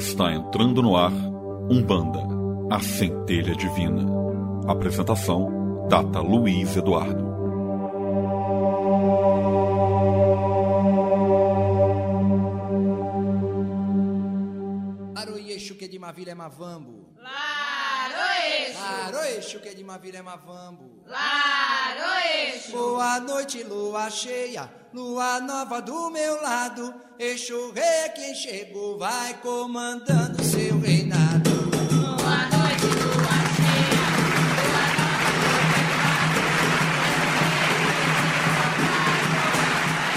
Está entrando no ar Umbanda, a centelha divina. Apresentação: Data Luiz Eduardo. Aroiexo que de Mavila é Mavambo. Laroeixo, Aroiexo que de Mavila é Mavambo. Laroeixo, Boa noite, lua cheia, lua nova do meu lado. Exu rei quem chegou vai comandando seu reinado. boa noite, lua cheia, lua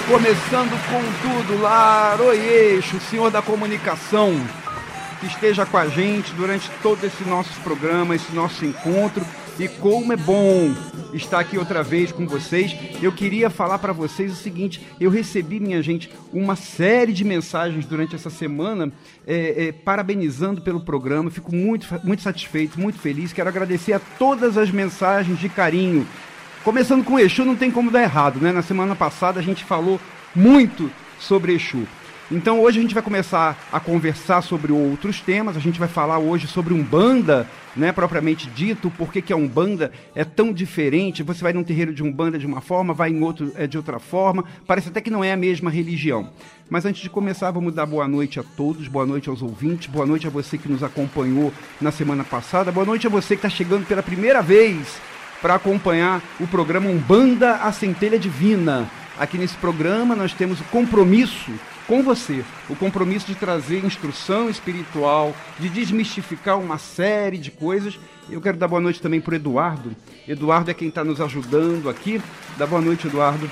Começando com tudo, Laroeixo, Senhor da Comunicação, que esteja com a gente durante todo esse nosso programa, esse nosso encontro. E como é bom estar aqui outra vez com vocês. Eu queria falar para vocês o seguinte: eu recebi, minha gente, uma série de mensagens durante essa semana, é, é, parabenizando pelo programa. Fico muito, muito satisfeito, muito feliz. Quero agradecer a todas as mensagens de carinho. Começando com Exu, não tem como dar errado, né? Na semana passada a gente falou muito sobre Exu. Então hoje a gente vai começar a conversar sobre outros temas. A gente vai falar hoje sobre Umbanda, né, propriamente dito, por que, que a Umbanda é tão diferente. Você vai num terreiro de Umbanda de uma forma, vai em outro é, de outra forma. Parece até que não é a mesma religião. Mas antes de começar, vamos dar boa noite a todos, boa noite aos ouvintes, boa noite a você que nos acompanhou na semana passada, boa noite a você que está chegando pela primeira vez para acompanhar o programa Umbanda a Centelha Divina. Aqui nesse programa nós temos o compromisso com você, o compromisso de trazer instrução espiritual, de desmistificar uma série de coisas. Eu quero dar boa noite também para o Eduardo. Eduardo é quem está nos ajudando aqui. Dá boa noite, Eduardo.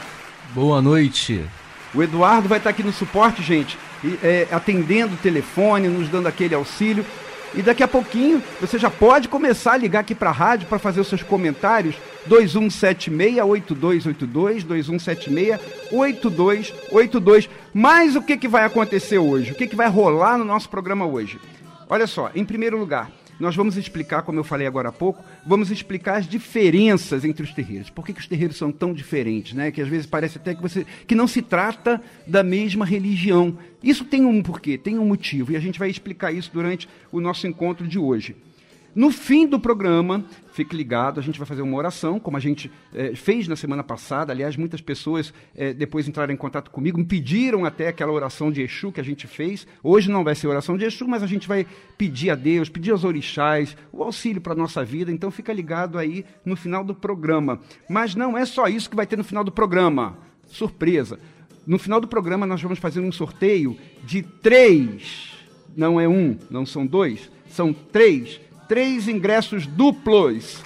Boa noite. O Eduardo vai estar aqui no suporte, gente, e, é, atendendo o telefone, nos dando aquele auxílio. E daqui a pouquinho você já pode começar a ligar aqui para a rádio para fazer os seus comentários. 2176-8282, 2176-8282. Mas o que, que vai acontecer hoje? O que, que vai rolar no nosso programa hoje? Olha só, em primeiro lugar, nós vamos explicar, como eu falei agora há pouco, vamos explicar as diferenças entre os terreiros. Por que, que os terreiros são tão diferentes, né? Que às vezes parece até que você que não se trata da mesma religião. Isso tem um porquê, tem um motivo, e a gente vai explicar isso durante o nosso encontro de hoje. No fim do programa, fique ligado, a gente vai fazer uma oração, como a gente eh, fez na semana passada. Aliás, muitas pessoas eh, depois entraram em contato comigo, me pediram até aquela oração de Exu que a gente fez. Hoje não vai ser oração de Exu, mas a gente vai pedir a Deus, pedir aos orixás, o auxílio para a nossa vida. Então fica ligado aí no final do programa. Mas não é só isso que vai ter no final do programa. Surpresa! No final do programa, nós vamos fazer um sorteio de três, não é um, não são dois, são três três ingressos duplos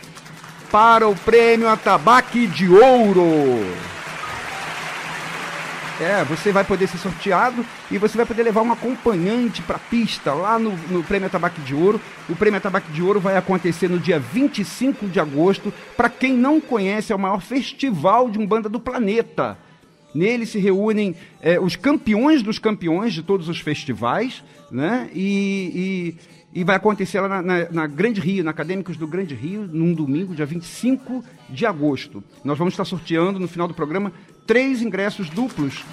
para o prêmio Atabaque de Ouro. É, você vai poder ser sorteado e você vai poder levar um acompanhante para a pista lá no, no Prêmio Atabaque de Ouro. O Prêmio Atabaque de Ouro vai acontecer no dia 25 de agosto. Para quem não conhece, é o maior festival de umbanda do planeta. Nele se reúnem é, os campeões dos campeões de todos os festivais, né? E, e, vai acontecer lá na, na, na, Grande Rio, na Acadêmicos do Grande Rio, num domingo, dia 25 de agosto. Nós vamos estar sorteando no final do programa três ingressos duplos.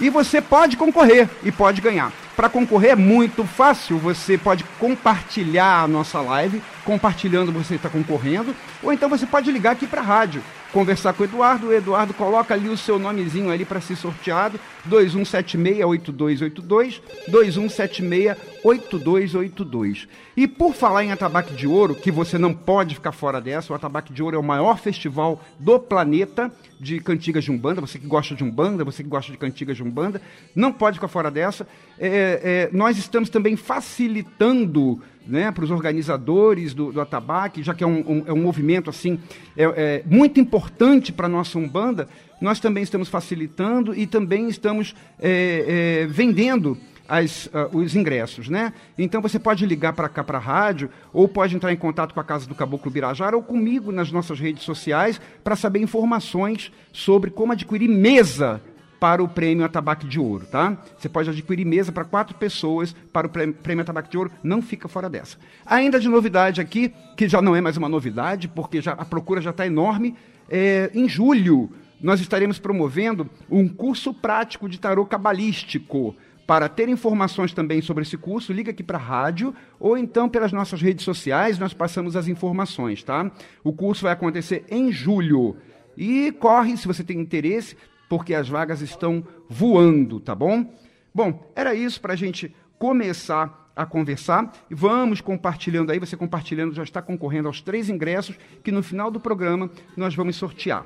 E você pode concorrer e pode ganhar. Para concorrer é muito fácil, você pode compartilhar a nossa live, compartilhando você está concorrendo, ou então você pode ligar aqui para a rádio conversar com o Eduardo. O Eduardo coloca ali o seu nomezinho ali para ser sorteado. 2176-8282, 2176-8282. E por falar em Atabaque de Ouro, que você não pode ficar fora dessa, o Atabaque de Ouro é o maior festival do planeta de cantigas de Umbanda. Você que gosta de Umbanda, você que gosta de cantigas de Umbanda, não pode ficar fora dessa. É, é, nós estamos também facilitando né, para os organizadores do, do Atabaque, já que é um, um, é um movimento assim é, é muito importante para a nossa Umbanda, nós também estamos facilitando e também estamos é, é, vendendo as, uh, os ingressos, né? Então você pode ligar para cá para a rádio ou pode entrar em contato com a Casa do Caboclo Birajara ou comigo nas nossas redes sociais para saber informações sobre como adquirir mesa para o prêmio Atabaque de Ouro, tá? Você pode adquirir mesa para quatro pessoas para o prêmio Atabaque de Ouro, não fica fora dessa. Ainda de novidade aqui, que já não é mais uma novidade, porque já, a procura já está enorme, é, em julho nós estaremos promovendo um curso prático de tarô cabalístico Para ter informações também sobre esse curso, liga aqui para a rádio ou então pelas nossas redes sociais, nós passamos as informações, tá? O curso vai acontecer em julho. E corre se você tem interesse, porque as vagas estão voando, tá bom? Bom, era isso para a gente começar a conversar. E vamos compartilhando aí, você compartilhando já está concorrendo aos três ingressos que no final do programa nós vamos sortear.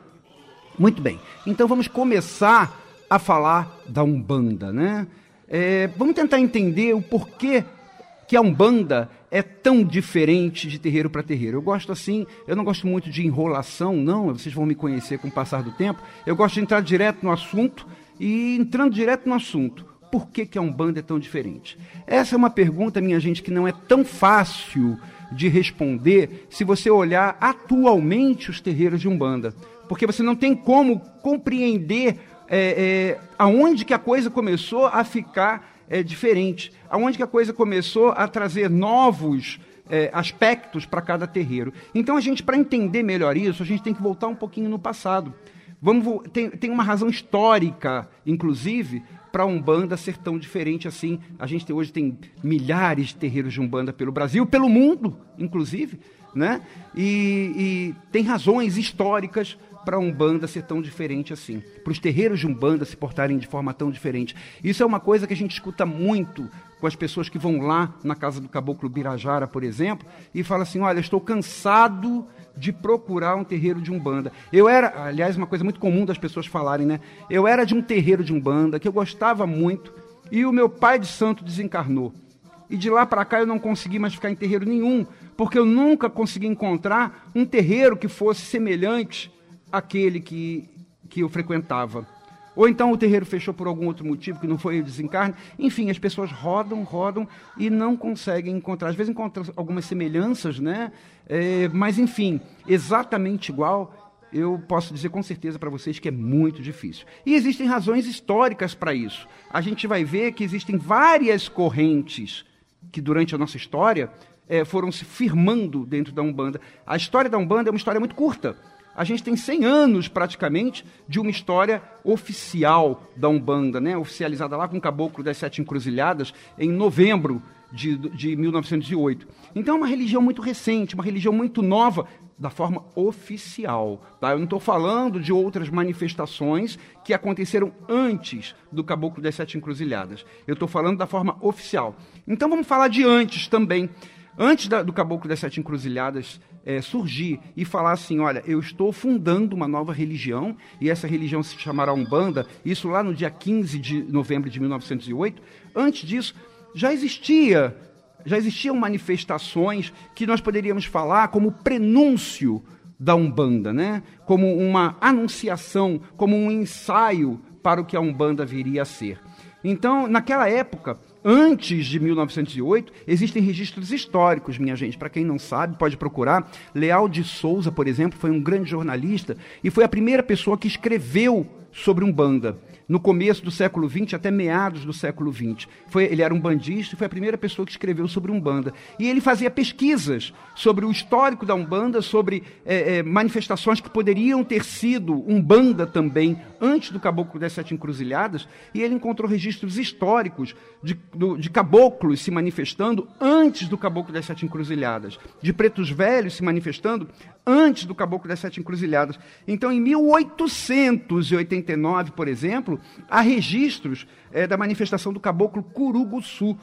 Muito bem, então vamos começar a falar da Umbanda, né? É, vamos tentar entender o porquê que a Umbanda é tão diferente de terreiro para terreiro. Eu gosto assim, eu não gosto muito de enrolação, não, vocês vão me conhecer com o passar do tempo. Eu gosto de entrar direto no assunto e entrando direto no assunto. Por que, que a Umbanda é tão diferente? Essa é uma pergunta, minha gente, que não é tão fácil de responder se você olhar atualmente os terreiros de Umbanda. Porque você não tem como compreender é, é, aonde que a coisa começou a ficar é, diferente, aonde que a coisa começou a trazer novos é, aspectos para cada terreiro. Então a gente, para entender melhor isso, a gente tem que voltar um pouquinho no passado. Vamos, tem, tem uma razão histórica, inclusive, para Umbanda ser tão diferente assim. A gente tem, hoje tem milhares de terreiros de Umbanda pelo Brasil, pelo mundo, inclusive, né? E, e tem razões históricas para a Umbanda ser tão diferente assim, para os terreiros de Umbanda se portarem de forma tão diferente. Isso é uma coisa que a gente escuta muito com as pessoas que vão lá na casa do caboclo Birajara, por exemplo, e fala assim: olha, estou cansado de procurar um terreiro de Umbanda. Eu era, aliás, uma coisa muito comum das pessoas falarem, né? Eu era de um terreiro de Umbanda que eu gostava muito e o meu pai de santo desencarnou. E de lá para cá eu não consegui mais ficar em terreiro nenhum, porque eu nunca consegui encontrar um terreiro que fosse semelhante aquele que, que eu frequentava. Ou então o terreiro fechou por algum outro motivo, que não foi o desencarne. Enfim, as pessoas rodam, rodam e não conseguem encontrar. Às vezes encontram algumas semelhanças, né? É, mas, enfim, exatamente igual, eu posso dizer com certeza para vocês que é muito difícil. E existem razões históricas para isso. A gente vai ver que existem várias correntes que, durante a nossa história, é, foram se firmando dentro da Umbanda. A história da Umbanda é uma história muito curta a gente tem 100 anos praticamente de uma história oficial da Umbanda, né? oficializada lá com o Caboclo das Sete Encruzilhadas em novembro de, de 1908. Então é uma religião muito recente, uma religião muito nova, da forma oficial. Tá? Eu não estou falando de outras manifestações que aconteceram antes do Caboclo das Sete Encruzilhadas. Eu estou falando da forma oficial. Então vamos falar de antes também. Antes da, do Caboclo das Sete Encruzilhadas é, surgir e falar assim: olha, eu estou fundando uma nova religião e essa religião se chamará Umbanda, isso lá no dia 15 de novembro de 1908. Antes disso, já existia. Já existiam manifestações que nós poderíamos falar como prenúncio da Umbanda, né? como uma anunciação, como um ensaio para o que a Umbanda viria a ser. Então, naquela época, antes de 1908, existem registros históricos, minha gente. Para quem não sabe, pode procurar. Leal de Souza, por exemplo, foi um grande jornalista e foi a primeira pessoa que escreveu sobre Umbanda no começo do século XX até meados do século XX. Foi, ele era um bandista e foi a primeira pessoa que escreveu sobre Umbanda. E ele fazia pesquisas sobre o histórico da Umbanda, sobre é, é, manifestações que poderiam ter sido Umbanda também, antes do Caboclo das Sete Encruzilhadas, e ele encontrou registros históricos de, do, de caboclos se manifestando antes do Caboclo das Sete Encruzilhadas, de pretos velhos se manifestando antes do Caboclo das Sete Encruzilhadas. Então, em 1889, por exemplo, há registros é, da manifestação do Caboclo Curuguçu.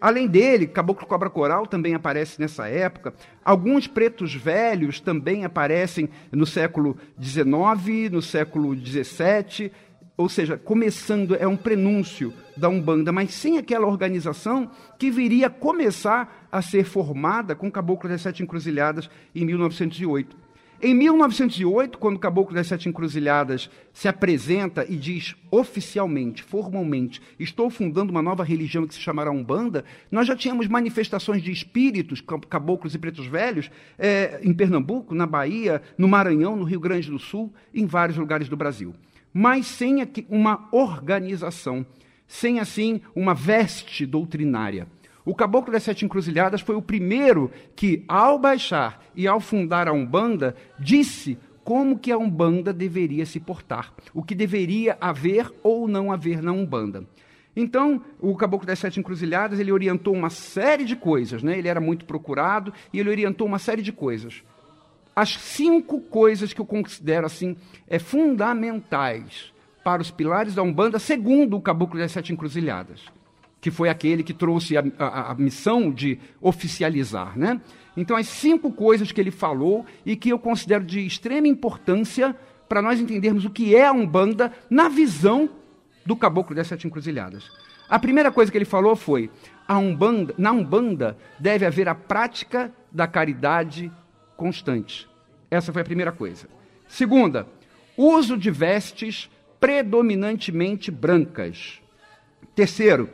Além dele, Caboclo Cobra Coral também aparece nessa época. Alguns pretos velhos também aparecem no século XIX, no século XVII, ou seja, começando, é um prenúncio da Umbanda, mas sem aquela organização que viria começar a ser formada com o Caboclo das Sete Encruzilhadas em 1908. Em 1908, quando o Caboclo das Sete Encruzilhadas se apresenta e diz oficialmente, formalmente, estou fundando uma nova religião que se chamará Umbanda, nós já tínhamos manifestações de espíritos, caboclos e pretos velhos, é, em Pernambuco, na Bahia, no Maranhão, no Rio Grande do Sul, em vários lugares do Brasil. Mas sem uma organização, sem assim uma veste doutrinária. O Caboclo das Sete Encruzilhadas foi o primeiro que, ao baixar e ao fundar a Umbanda, disse como que a Umbanda deveria se portar, o que deveria haver ou não haver na Umbanda. Então, o Caboclo das Sete Encruzilhadas, ele orientou uma série de coisas, né? Ele era muito procurado e ele orientou uma série de coisas. As cinco coisas que eu considero assim é fundamentais para os pilares da Umbanda, segundo o Caboclo das Sete Encruzilhadas, que foi aquele que trouxe a, a, a missão de oficializar, né? Então, as cinco coisas que ele falou e que eu considero de extrema importância para nós entendermos o que é a Umbanda na visão do Caboclo das Sete Encruzilhadas. A primeira coisa que ele falou foi: a Umbanda, na Umbanda deve haver a prática da caridade constante. Essa foi a primeira coisa. Segunda, uso de vestes predominantemente brancas. Terceiro,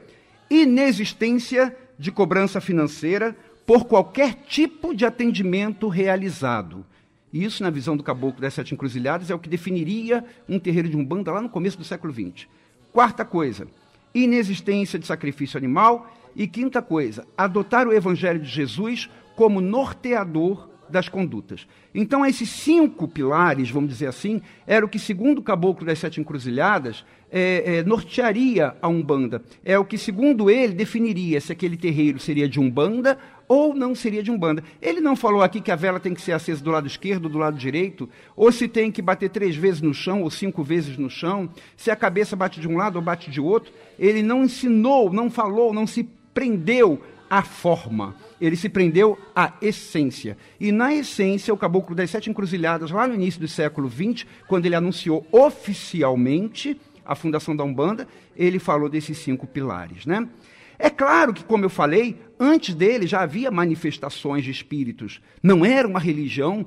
inexistência de cobrança financeira por qualquer tipo de atendimento realizado. Isso, na visão do caboclo das sete encruzilhadas, é o que definiria um terreiro de umbanda lá no começo do século XX. Quarta coisa, inexistência de sacrifício animal. E quinta coisa, adotar o evangelho de Jesus como norteador das condutas. Então, esses cinco pilares, vamos dizer assim, era o que, segundo o caboclo das sete encruzilhadas, é, é, nortearia a Umbanda. É o que, segundo ele, definiria se aquele terreiro seria de Umbanda ou não seria de Umbanda. Ele não falou aqui que a vela tem que ser acesa do lado esquerdo do lado direito, ou se tem que bater três vezes no chão ou cinco vezes no chão, se a cabeça bate de um lado ou bate de outro. Ele não ensinou, não falou, não se prendeu à forma. Ele se prendeu à essência. E na essência, o Caboclo das Sete Encruzilhadas, lá no início do século XX, quando ele anunciou oficialmente a fundação da Umbanda, ele falou desses cinco pilares, né? É claro que, como eu falei, antes dele já havia manifestações de espíritos. Não era uma religião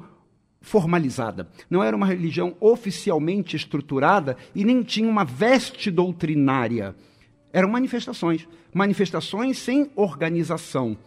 formalizada, não era uma religião oficialmente estruturada e nem tinha uma veste doutrinária. Eram manifestações, manifestações sem organização.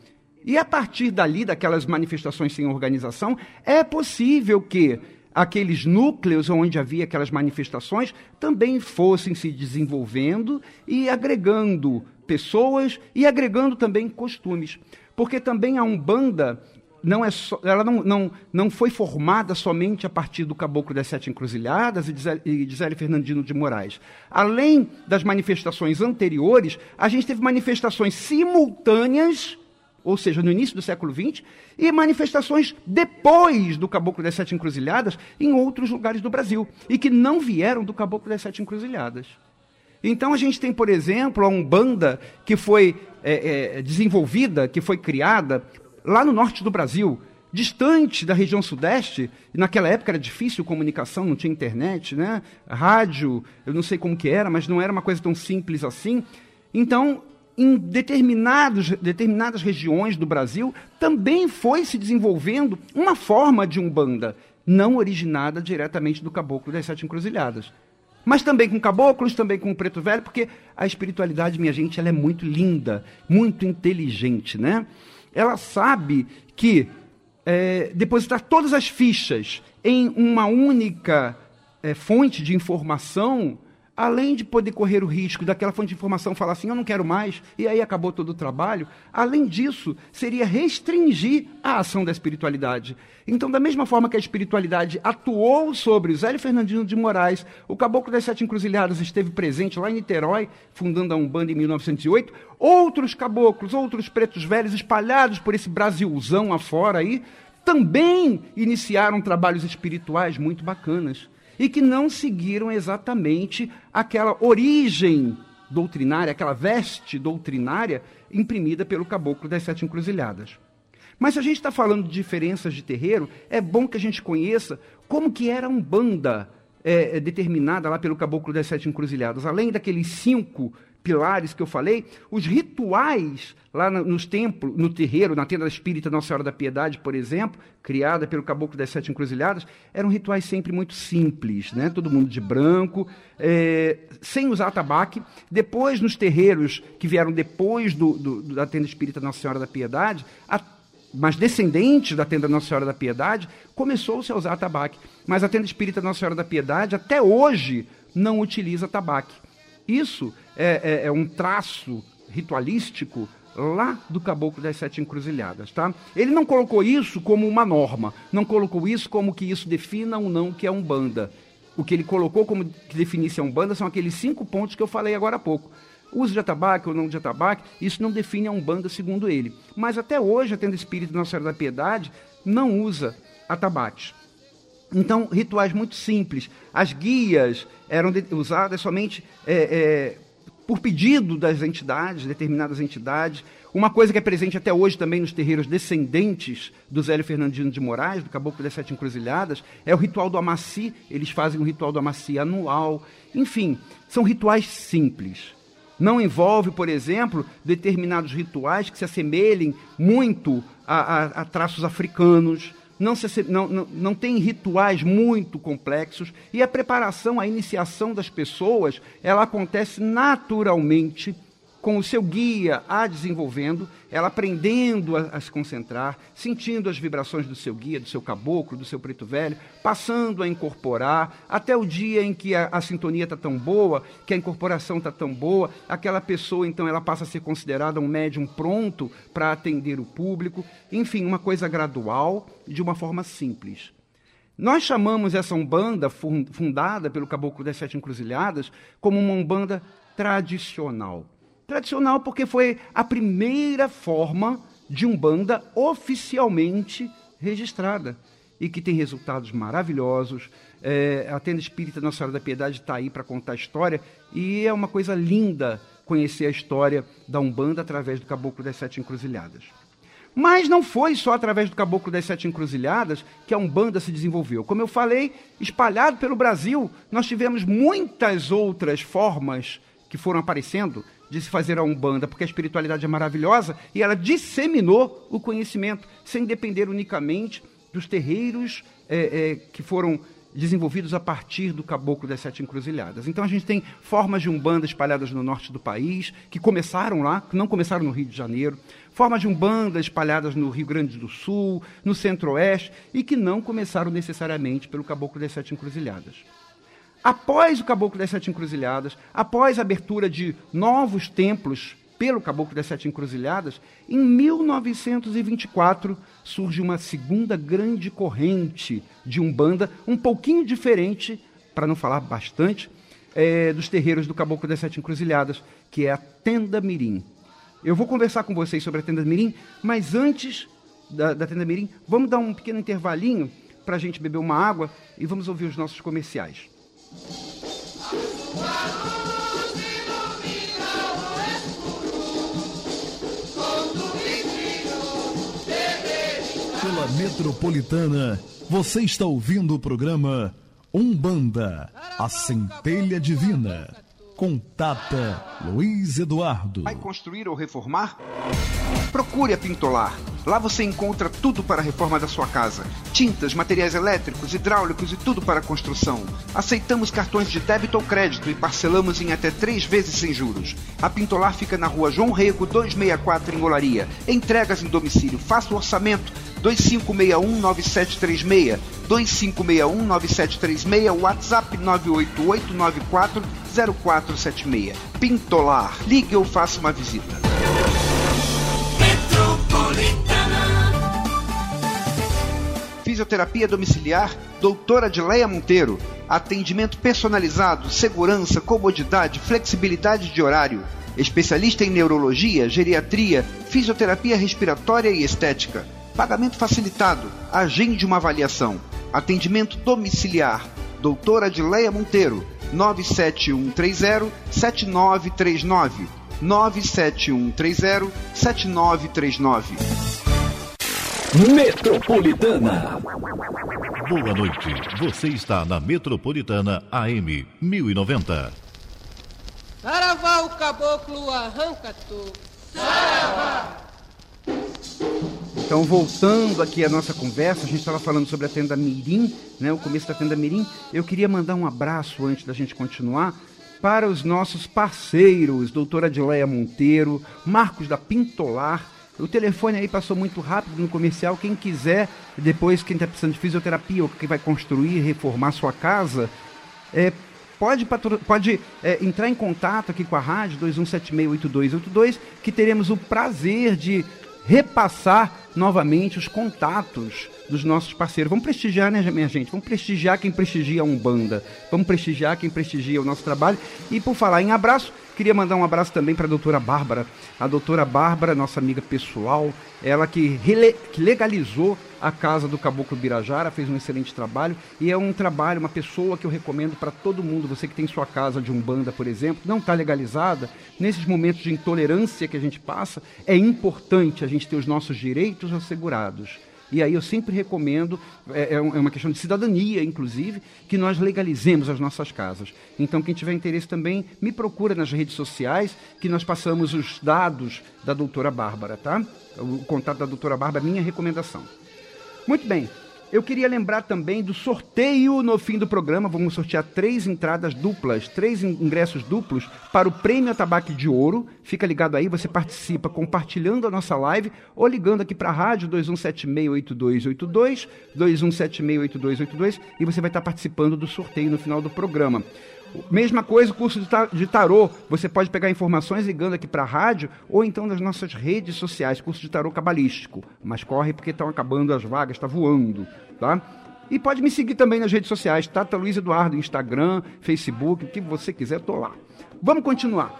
E a partir dali, daquelas manifestações sem organização, é possível que aqueles núcleos onde havia aquelas manifestações também fossem se desenvolvendo e agregando pessoas e agregando também costumes. Porque também a Umbanda não é so, ela não, não, não foi formada somente a partir do Caboclo das Sete Encruzilhadas e de Zélio Fernandino de Moraes. Além das manifestações anteriores, a gente teve manifestações simultâneas, ou seja, no início do século XX, e manifestações depois do Caboclo das Sete Encruzilhadas em outros lugares do Brasil, e que não vieram do Caboclo das Sete Encruzilhadas. Então a gente tem, por exemplo, a Umbanda que foi é, é, desenvolvida, que foi criada lá no norte do Brasil, distante da região sudeste, e naquela época era difícil comunicação, não tinha internet, né? Rádio, eu não sei como que era, mas não era uma coisa tão simples assim. Então, em determinados, determinadas regiões do Brasil, também foi se desenvolvendo uma forma de umbanda, não originada diretamente do caboclo das sete encruzilhadas. Mas também com caboclos, também com preto velho, porque a espiritualidade, minha gente, ela é muito linda, muito inteligente, né? Ela sabe que é, depositar todas as fichas em uma única é, fonte de informação além de poder correr o risco daquela fonte de informação falar assim, eu não quero mais, e aí acabou todo o trabalho, além disso, seria restringir a ação da espiritualidade. Então, da mesma forma que a espiritualidade atuou sobre o Zélio Fernandino de Moraes, o Caboclo das Sete Encruzilhadas esteve presente lá em Niterói, fundando a Umbanda em 1908, outros caboclos, outros pretos velhos espalhados por esse Brasilzão afora aí, também iniciaram trabalhos espirituais muito bacanas e que não seguiram exatamente aquela origem doutrinária, aquela veste doutrinária imprimida pelo caboclo das sete encruzilhadas. Mas se a gente está falando de diferenças de terreiro, é bom que a gente conheça como que era a Umbanda é, determinada lá pelo caboclo das sete encruzilhadas. Além daqueles cinco pilares que eu falei, os rituais lá nos templos, no terreiro, na tenda espírita Nossa Senhora da Piedade, por exemplo, criada pelo Caboclo das Sete Encruzilhadas, eram rituais sempre muito simples, né? todo mundo de branco, é, sem usar tabaque. Depois, nos terreiros que vieram depois do, do, da tenda espírita Nossa Senhora da Piedade, a, mas descendentes da tenda Nossa Senhora da Piedade, começou-se a usar tabaque. Mas a tenda espírita Nossa Senhora da Piedade, até hoje, não utiliza tabaque. Isso é, é, é um traço ritualístico lá do Caboclo das Sete Encruzilhadas, tá? Ele não colocou isso como uma norma, não colocou isso como que isso defina ou não que é Umbanda. O que ele colocou como que definisse a Umbanda são aqueles cinco pontos que eu falei agora há pouco. Uso de atabaque ou não de atabaque, isso não define a Umbanda segundo ele. Mas até hoje, a Tenda Espírita Nossa Senhora da Piedade não usa atabaques. Então, rituais muito simples. As guias eram de, usadas somente é, é, por pedido das entidades, determinadas entidades. Uma coisa que é presente até hoje também nos terreiros descendentes do Zélio Fernandino de Moraes, do Caboclo das Sete Encruzilhadas, é o ritual do Amaci. Eles fazem um ritual do Amaci anual. Enfim, são rituais simples. Não envolve, por exemplo, determinados rituais que se assemelhem muito a, a, a traços africanos não, se, não, não, não tem rituais muito complexos e a preparação, a iniciação das pessoas, ela acontece naturalmente com o seu guia a desenvolvendo, ela aprendendo a, a, se concentrar, sentindo as vibrações do seu guia, do seu caboclo, do seu preto velho, passando a incorporar, até o dia em que a, a sintonia está tão boa, que a incorporação está tão boa, aquela pessoa então ela passa a ser considerada um médium pronto para atender o público, enfim, uma coisa gradual, de uma forma simples. Nós chamamos essa Umbanda, fundada pelo Caboclo das Sete Encruzilhadas, como uma Umbanda tradicional Tradicional porque foi a primeira forma de umbanda oficialmente registrada e que tem resultados maravilhosos. É, a Tenda Espírita Nossa Senhora da Piedade está aí para contar a história e é uma coisa linda conhecer a história da Umbanda através do Caboclo das Sete Encruzilhadas. Mas não foi só através do Caboclo das Sete Encruzilhadas que a Umbanda se desenvolveu. Como eu falei, espalhado pelo Brasil, nós tivemos muitas outras formas que foram aparecendo de se fazer a Umbanda, porque a espiritualidade é maravilhosa e ela disseminou o conhecimento, sem depender unicamente dos terreiros é, é, que foram desenvolvidos a partir do Caboclo das Sete Encruzilhadas. Então a gente tem formas de Umbanda espalhadas no norte do país, que começaram lá, que não começaram no Rio de Janeiro, formas de Umbanda espalhadas no Rio Grande do Sul, no Centro-Oeste, e que não começaram necessariamente pelo Caboclo das Sete Encruzilhadas. Após o Caboclo das Sete Encruzilhadas, após a abertura de novos templos pelo Caboclo das Sete Encruzilhadas, em 1924 surge uma segunda grande corrente de Umbanda, um pouquinho diferente, para não falar bastante, é, dos terreiros do Caboclo das Sete Encruzilhadas, que é a Tenda Mirim. Eu vou conversar com vocês sobre a Tenda Mirim, mas antes da, da Tenda Mirim, vamos dar um pequeno intervalinho para a gente beber uma água e vamos ouvir os nossos comerciais. Pela Metropolitana, você está ouvindo o programa Umbanda, a centelha divina. Contata Luiz Eduardo. Vai construir ou reformar? Procure a Pintolar. Lá você encontra tudo para a reforma da sua casa: tintas, materiais elétricos, hidráulicos e tudo para a construção. Aceitamos cartões de débito ou crédito e parcelamos em até três vezes sem juros. A Pintolar fica na rua João Rego 264 em Olaria. Entregas em domicílio. Faça o orçamento 25619736, 25619736, WhatsApp 988940476. Pintolar. Ligue ou faça uma visita. Fisioterapia domiciliar, doutora Adileia Monteiro. Atendimento personalizado, segurança, comodidade, flexibilidade de horário. Especialista em neurologia, geriatria, fisioterapia respiratória e estética Pagamento facilitado. Agende uma avaliação. Atendimento domiciliar. Doutora Adileia Monteiro. 97130-7939. 97130-7939. Metropolitana. Boa noite. Você está na Metropolitana AM 1090. Saravá o caboclo arranca tu. Saravá. Então, voltando aqui à nossa conversa, a gente estava falando sobre a tenda Mirim, né, o começo da tenda Mirim. Eu queria mandar um abraço antes da gente continuar para os nossos parceiros, doutora Adileia Monteiro, Marcos da Pintolar. O telefone aí passou muito rápido no comercial. Quem quiser, depois, quem está precisando de fisioterapia ou quem vai construir, reformar sua casa, é, pode, pode é, entrar em contato aqui com a rádio 21768282, que teremos o prazer de repassar novamente os contatos dos nossos parceiros. Vamos prestigiar, né, minha gente? Vamos prestigiar quem prestigia a Umbanda. Vamos prestigiar quem prestigia o nosso trabalho. E por falar em abraço, Queria mandar um abraço também para a doutora Bárbara. A doutora Bárbara, nossa amiga pessoal, ela que, que legalizou a casa do Caboclo Birajara, fez um excelente trabalho e é um trabalho, uma pessoa que eu recomendo para todo mundo. Você que tem sua casa de umbanda, por exemplo, não está legalizada, nesses momentos de intolerância que a gente passa, é importante a gente ter os nossos direitos assegurados. E aí eu sempre recomendo, é, é é uma questão de cidadania, inclusive, que nós legalizemos as nossas casas. Então, quem tiver interesse também, me procura nas redes sociais, que nós passamos os dados da doutora Bárbara, tá? O contato da doutora Bárbara minha recomendação. Muito bem. Eu queria lembrar também do sorteio no fim do programa. Vamos sortear três entradas duplas, três in- ingressos duplos para o Prêmio Atabaque de Ouro. Fica ligado aí, você participa compartilhando a nossa live ou ligando aqui para a rádio 21768282, 21768282 e você vai estar participando do sorteio no final do programa. Mesma coisa, o curso de ta- de tarô. Você pode pegar informações ligando aqui para a rádio ou então nas nossas redes sociais, curso de tarô cabalístico. Mas corre porque estão acabando as vagas, está voando, tá? E pode me seguir também nas redes sociais, Tata Luiz Eduardo, Instagram, Facebook, o que você quiser, tô lá. Vamos continuar.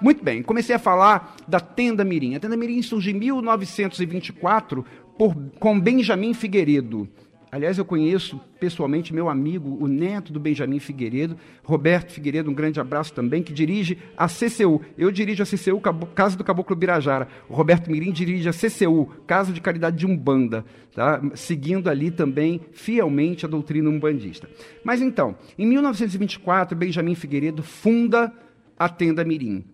Muito bem, comecei a falar da Tenda Mirim. A Tenda Mirim surge em 1924 por, com Benjamin Figueiredo. Aliás, eu conheço pessoalmente meu amigo, o neto do Benjamin Figueiredo, Roberto Figueiredo, um grande abraço também, que dirige a CCU. Eu dirijo a CCU, Casa do Caboclo Birajara. O Roberto Mirim dirige a CCU, Casa de Caridade de Umbanda, tá? seguindo ali também fielmente a doutrina umbandista. Mas então, em 1924, Benjamin Figueiredo funda a Tenda Mirim.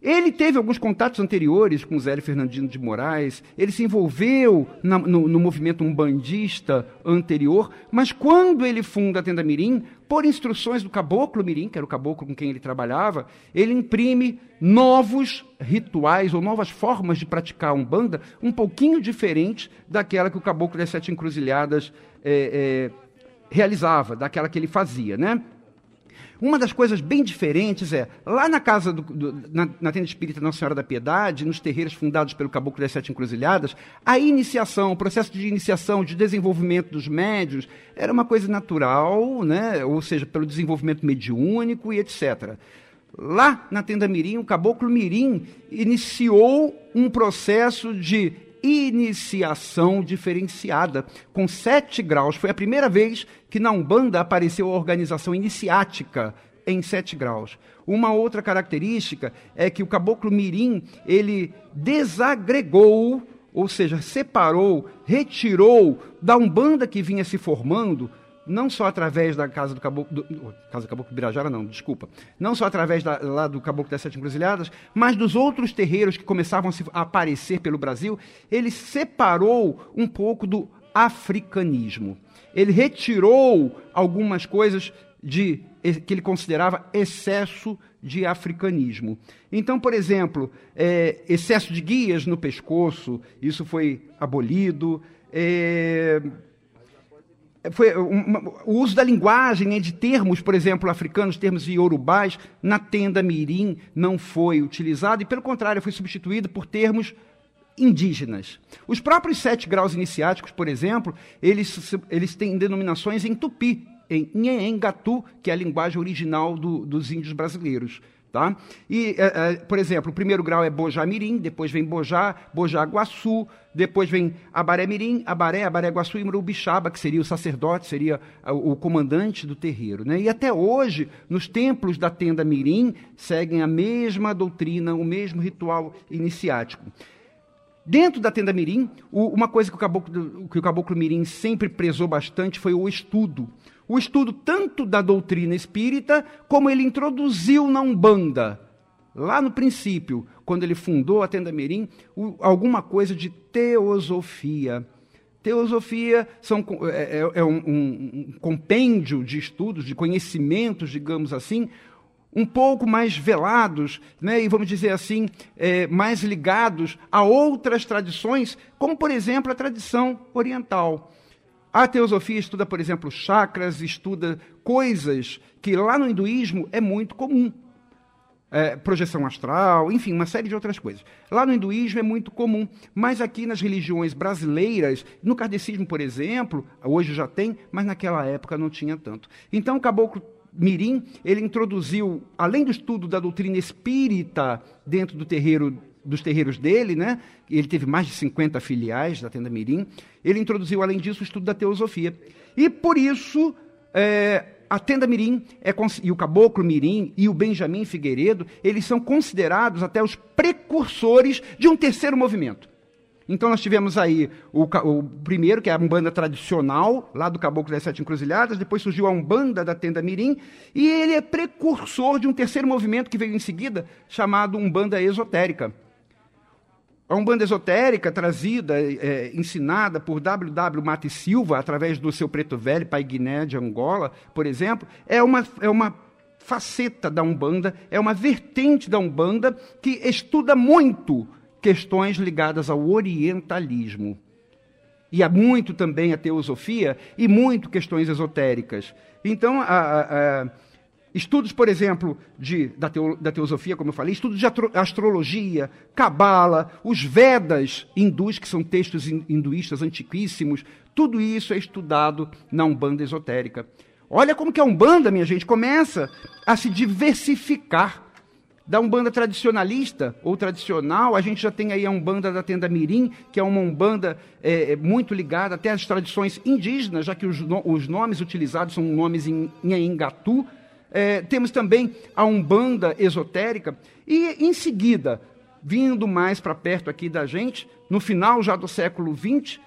Ele teve alguns contatos anteriores com Zélio Fernandino de Moraes, ele se envolveu na- no, no movimento umbandista anterior, mas quando ele funda a Tenda Mirim, por instruções do Caboclo Mirim, que era o caboclo com quem ele trabalhava, ele imprime novos rituais ou novas formas de praticar a Umbanda, um pouquinho diferentes daquela que o Caboclo das Sete Encruzilhadas eh, eh, realizava, daquela que ele fazia, né? Uma das coisas bem diferentes é, lá na casa, do, do- na, na tenda espírita Nossa Senhora da Piedade, nos terreiros fundados pelo Caboclo das Sete Encruzilhadas, a iniciação, o processo de iniciação, de desenvolvimento dos médios, era uma coisa natural, né? ou seja, pelo desenvolvimento mediúnico e etc. Lá na tenda Mirim, o Caboclo Mirim iniciou um processo de iniciação diferenciada, com sete graus. Foi a primeira vez que na Umbanda apareceu a organização iniciática em sete graus. Uma outra característica é que o Caboclo Mirim, ele desagregou, ou seja, separou, retirou da Umbanda que vinha se formando, não só através da casa do Caboclo, do, casa do Caboclo Birajara, não, desculpa, não só através da, lá do Caboclo das Sete Encruzilhadas, mas dos outros terreiros que começavam a, aparecer pelo Brasil, ele separou um pouco do africanismo. Ele retirou algumas coisas de que ele considerava excesso de africanismo. Então, por exemplo, é, excesso de guias no pescoço, isso foi abolido. É, foi uma- o uso da linguagem, né, de termos, por exemplo, africanos, termos iorubais, na tenda mirim não foi utilizado e, pelo contrário, foi substituído por termos indígenas. Os próprios sete graus iniciáticos, por exemplo, eles, eles têm denominações em tupi, em Nhengatu, que é a linguagem original do- dos índios brasileiros. Tá? E, eh, eh, por exemplo, o primeiro grau é Bojá Mirim, depois vem Bojá, Bojá Guaçu, depois vem Abaré Mirim, Abaré, Abaré Guaçu e Murubixaba, que seria o sacerdote, seria ah, o, o comandante do terreiro. Né? E até hoje, nos templos da tenda Mirim, seguem a mesma doutrina, o mesmo ritual iniciático. Dentro da tenda Mirim, o- uma coisa que o, caboclo, que o Caboclo Mirim sempre prezou bastante foi o estudo. O estudo tanto da doutrina espírita, como ele introduziu na Umbanda. Lá no princípio, quando ele fundou a tenda Mirim, alguma coisa de teosofia. Teosofia são, é, é- é um, um- um compêndio de estudos, de conhecimentos, digamos assim, um pouco mais velados, né, e vamos dizer assim, é, mais ligados a outras tradições, como, por exemplo, a tradição oriental. A teosofia estuda, por exemplo, chakras, estuda coisas que lá no hinduísmo é muito comum. É, projeção astral, enfim, uma série de outras coisas. Lá no hinduísmo é muito comum, mas aqui nas religiões brasileiras, no kardecismo, por exemplo, hoje já tem, mas naquela época não tinha tanto. Então o caboclo Mirim, ele introduziu, além do estudo da doutrina espírita dentro do terreiro, dos terreiros dele, né? ele teve mais de 50 filiais da Tenda Mirim, ele introduziu, além disso, o estudo da teosofia. E por isso, é, a Tenda Mirim é, e o Caboclo Mirim e o Benjamin Figueiredo, eles são considerados até os precursores de um terceiro movimento. Então nós tivemos aí o, o, primeiro, que é a Umbanda tradicional, lá do Caboclo das Sete Encruzilhadas, depois surgiu a Umbanda da Tenda Mirim, e ele é precursor de um terceiro movimento que veio em seguida, chamado Umbanda Esotérica. A Umbanda Esotérica, trazida, é, ensinada por W.W. Mate Silva, através do seu preto velho, Pai Guiné de Angola, por exemplo, é uma, é uma faceta da Umbanda, é uma vertente da Umbanda que estuda muito questões ligadas ao orientalismo. E há muito também a teosofia e muito questões esotéricas. Então, a, a, a, estudos, por exemplo, de, da, teo, da, teosofia, como eu falei, estudos de astrologia, cabala, os Vedas hindus, que são textos hinduístas antiquíssimos, tudo isso é estudado na Umbanda esotérica. Olha como que a Umbanda, minha gente, começa a se diversificar da Umbanda tradicionalista ou tradicional, a gente já tem aí a Umbanda da Tenda Mirim, que é uma Umbanda é, é muito ligada até às tradições indígenas, já que os, os nomes utilizados são nomes em Nhaengatu. É, temos também a Umbanda esotérica. E, em seguida, vindo mais para perto aqui da gente, no final já do século XX,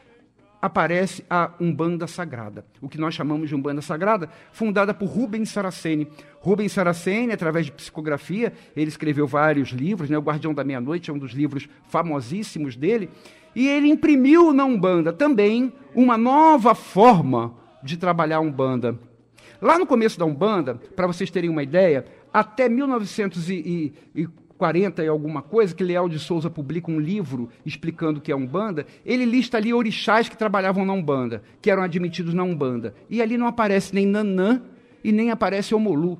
aparece a Umbanda Sagrada, o que nós chamamos de Umbanda Sagrada, fundada por Rubens Saraceni. Rubens Saraceni, através de psicografia, ele escreveu vários livros, né? O Guardião da Meia-Noite é um dos livros famosíssimos dele, e ele imprimiu na Umbanda também uma nova forma de trabalhar a Umbanda. Lá no começo da Umbanda, para vocês terem uma ideia, até 1940, 40 e alguma coisa, que Leal de Souza publica um livro explicando o que é Umbanda, ele lista ali orixás que trabalhavam na Umbanda, que eram admitidos na Umbanda. E ali não aparece nem Nanã e nem aparece Omolu.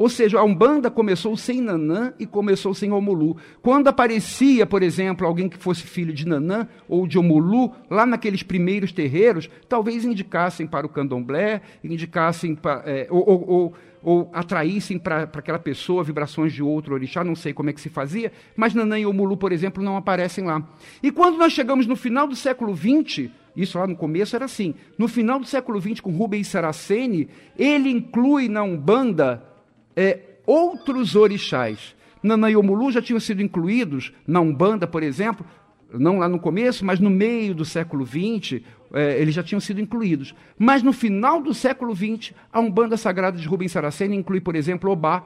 Ou seja, a Umbanda começou sem Nanã e começou sem Omolu. Quando aparecia, por exemplo, alguém que fosse filho de Nanã ou de Omolu, lá naqueles primeiros terreiros, talvez indicassem para o candomblé, indicassem para, é, ou, ou, ou ou atraíssem para aquela pessoa vibrações de outro orixá, não sei como é que se fazia, mas Nanã e Omulu, por exemplo, não aparecem lá. E quando nós chegamos no final do século XX, isso lá no começo era assim, no final do século XX, com Rubens Saraceni, ele inclui na Umbanda é, outros orixás. Nanã e Omulu já tinham sido incluídos na Umbanda, por exemplo, não lá no começo, mas no meio do século XX, é, eles já tinham sido incluídos. Mas no final do século XX, a Umbanda Sagrada de Rubens Saraceni inclui, por exemplo, Obá,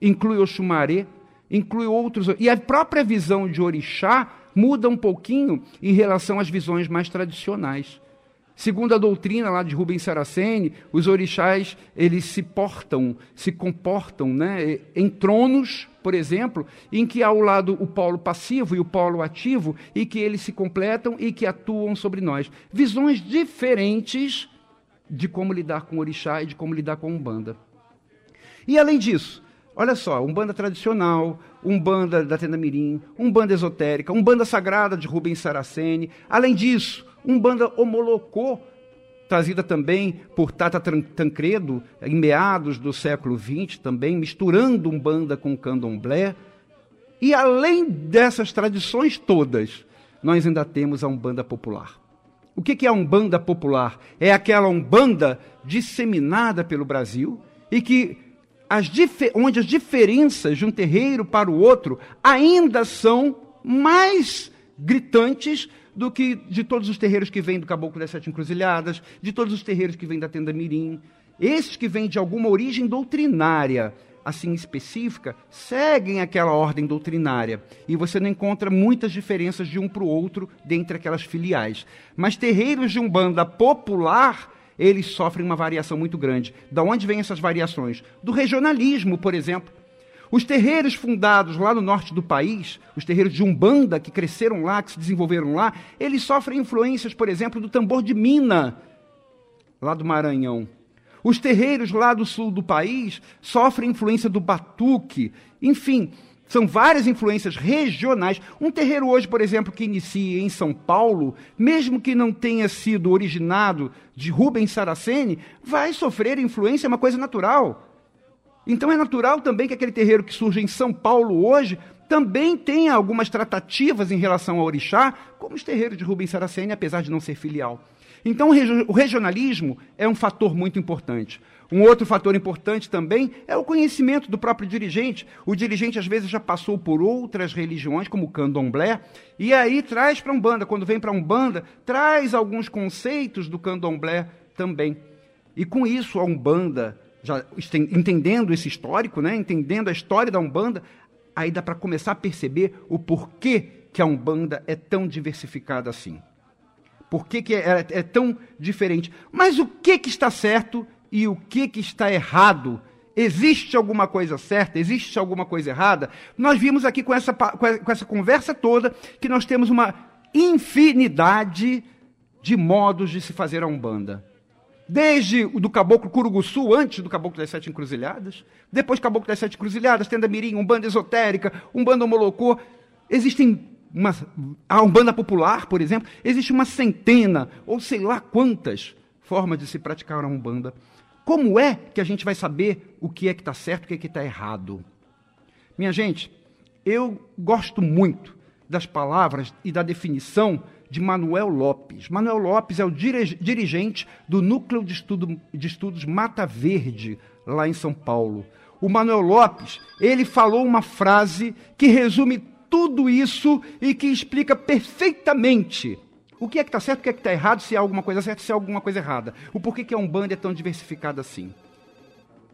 inclui Oxumaré, inclui outros. E a própria visão de Orixá muda um pouquinho em relação às visões mais tradicionais. Segundo a doutrina lá de Rubens Saraceni, os orixás eles se portam, se comportam né, em tronos, por exemplo, em que há ao lado o polo passivo e o polo ativo, e que eles se completam e que atuam sobre nós. Visões diferentes de como lidar com o orixá e de como lidar com a Umbanda. E além disso, olha só, Umbanda tradicional, Umbanda da Tenda Mirim, Umbanda esotérica, Umbanda sagrada de Rubens Saraceni. Além disso, Umbanda homolocou, trazida também por Tata Tancredo, em meados do século XX, também misturando Umbanda com Candomblé. E além dessas tradições todas, nós ainda temos a Umbanda popular. O que é a Umbanda popular? É aquela Umbanda disseminada pelo Brasil e que as onde as diferenças de um terreiro para o outro ainda são mais gritantes do que de todos os terreiros que vêm do Caboclo das Sete Encruzilhadas, de todos os terreiros que vêm da Tenda Mirim. Esses que vêm de alguma origem doutrinária, assim específica, seguem aquela ordem doutrinária. E você não encontra muitas diferenças de um para o outro dentre aquelas filiais. Mas terreiros de Umbanda popular, eles sofrem uma variação muito grande. Da onde vêm essas variações? Do regionalismo, por exemplo. Os terreiros fundados lá no norte do país, os terreiros de Umbanda que cresceram lá, que se desenvolveram lá, eles sofrem influências, por exemplo, do tambor de mina, lá do Maranhão. Os terreiros lá do sul do país sofrem influência do batuque. Enfim, são várias influências regionais. Um terreiro hoje, por exemplo, que inicia em São Paulo, mesmo que não tenha sido originado de Rubens Saraceni, vai sofrer influência, é uma coisa natural. Então é natural também que aquele terreiro que surge em São Paulo hoje também tenha algumas tratativas em relação ao orixá, como os terreiros de Rubens Saraceni, apesar de não ser filial. Então o regionalismo é um fator muito importante. Um outro fator importante também é o conhecimento do próprio dirigente. O dirigente às vezes já passou por outras religiões, como o candomblé, e aí traz para Umbanda, quando vem para Umbanda, traz alguns conceitos do candomblé também. E com isso a Umbanda já entendendo esse histórico, né, entendendo a história da Umbanda, aí dá para começar a perceber o porquê que a Umbanda é tão diversificada assim. Por que, que é, é, tão diferente? Mas o que, que está certo e o que, que está errado? Existe alguma coisa certa? Existe alguma coisa errada? Nós vimos aqui com essa, com essa conversa toda que nós temos uma infinidade de modos de se fazer a Umbanda. Desde o do Caboclo Curuguçu, antes do Caboclo das Sete Encruzilhadas, depois Caboclo das Sete Encruzilhadas, Tenda Mirim, Umbanda Esotérica, Umbanda Molocô. Existem uma, a Umbanda Popular, por exemplo, existe uma centena, ou sei lá quantas, formas de se praticar a Umbanda. Como é que a gente vai saber o que é que está certo e o que é que está errado? Minha gente, eu gosto muito das palavras e da definição de Manuel Lopes. Manuel Lopes é o dirigente do Núcleo de, Estudo, de Estudos Mata Verde, lá em São Paulo. O Manuel Lopes, ele falou uma frase que resume tudo isso e que explica perfeitamente o que é que está certo, o que é que está errado, se há alguma coisa certa, se há alguma coisa errada. O porquê que a Umbanda é tão diversificada assim.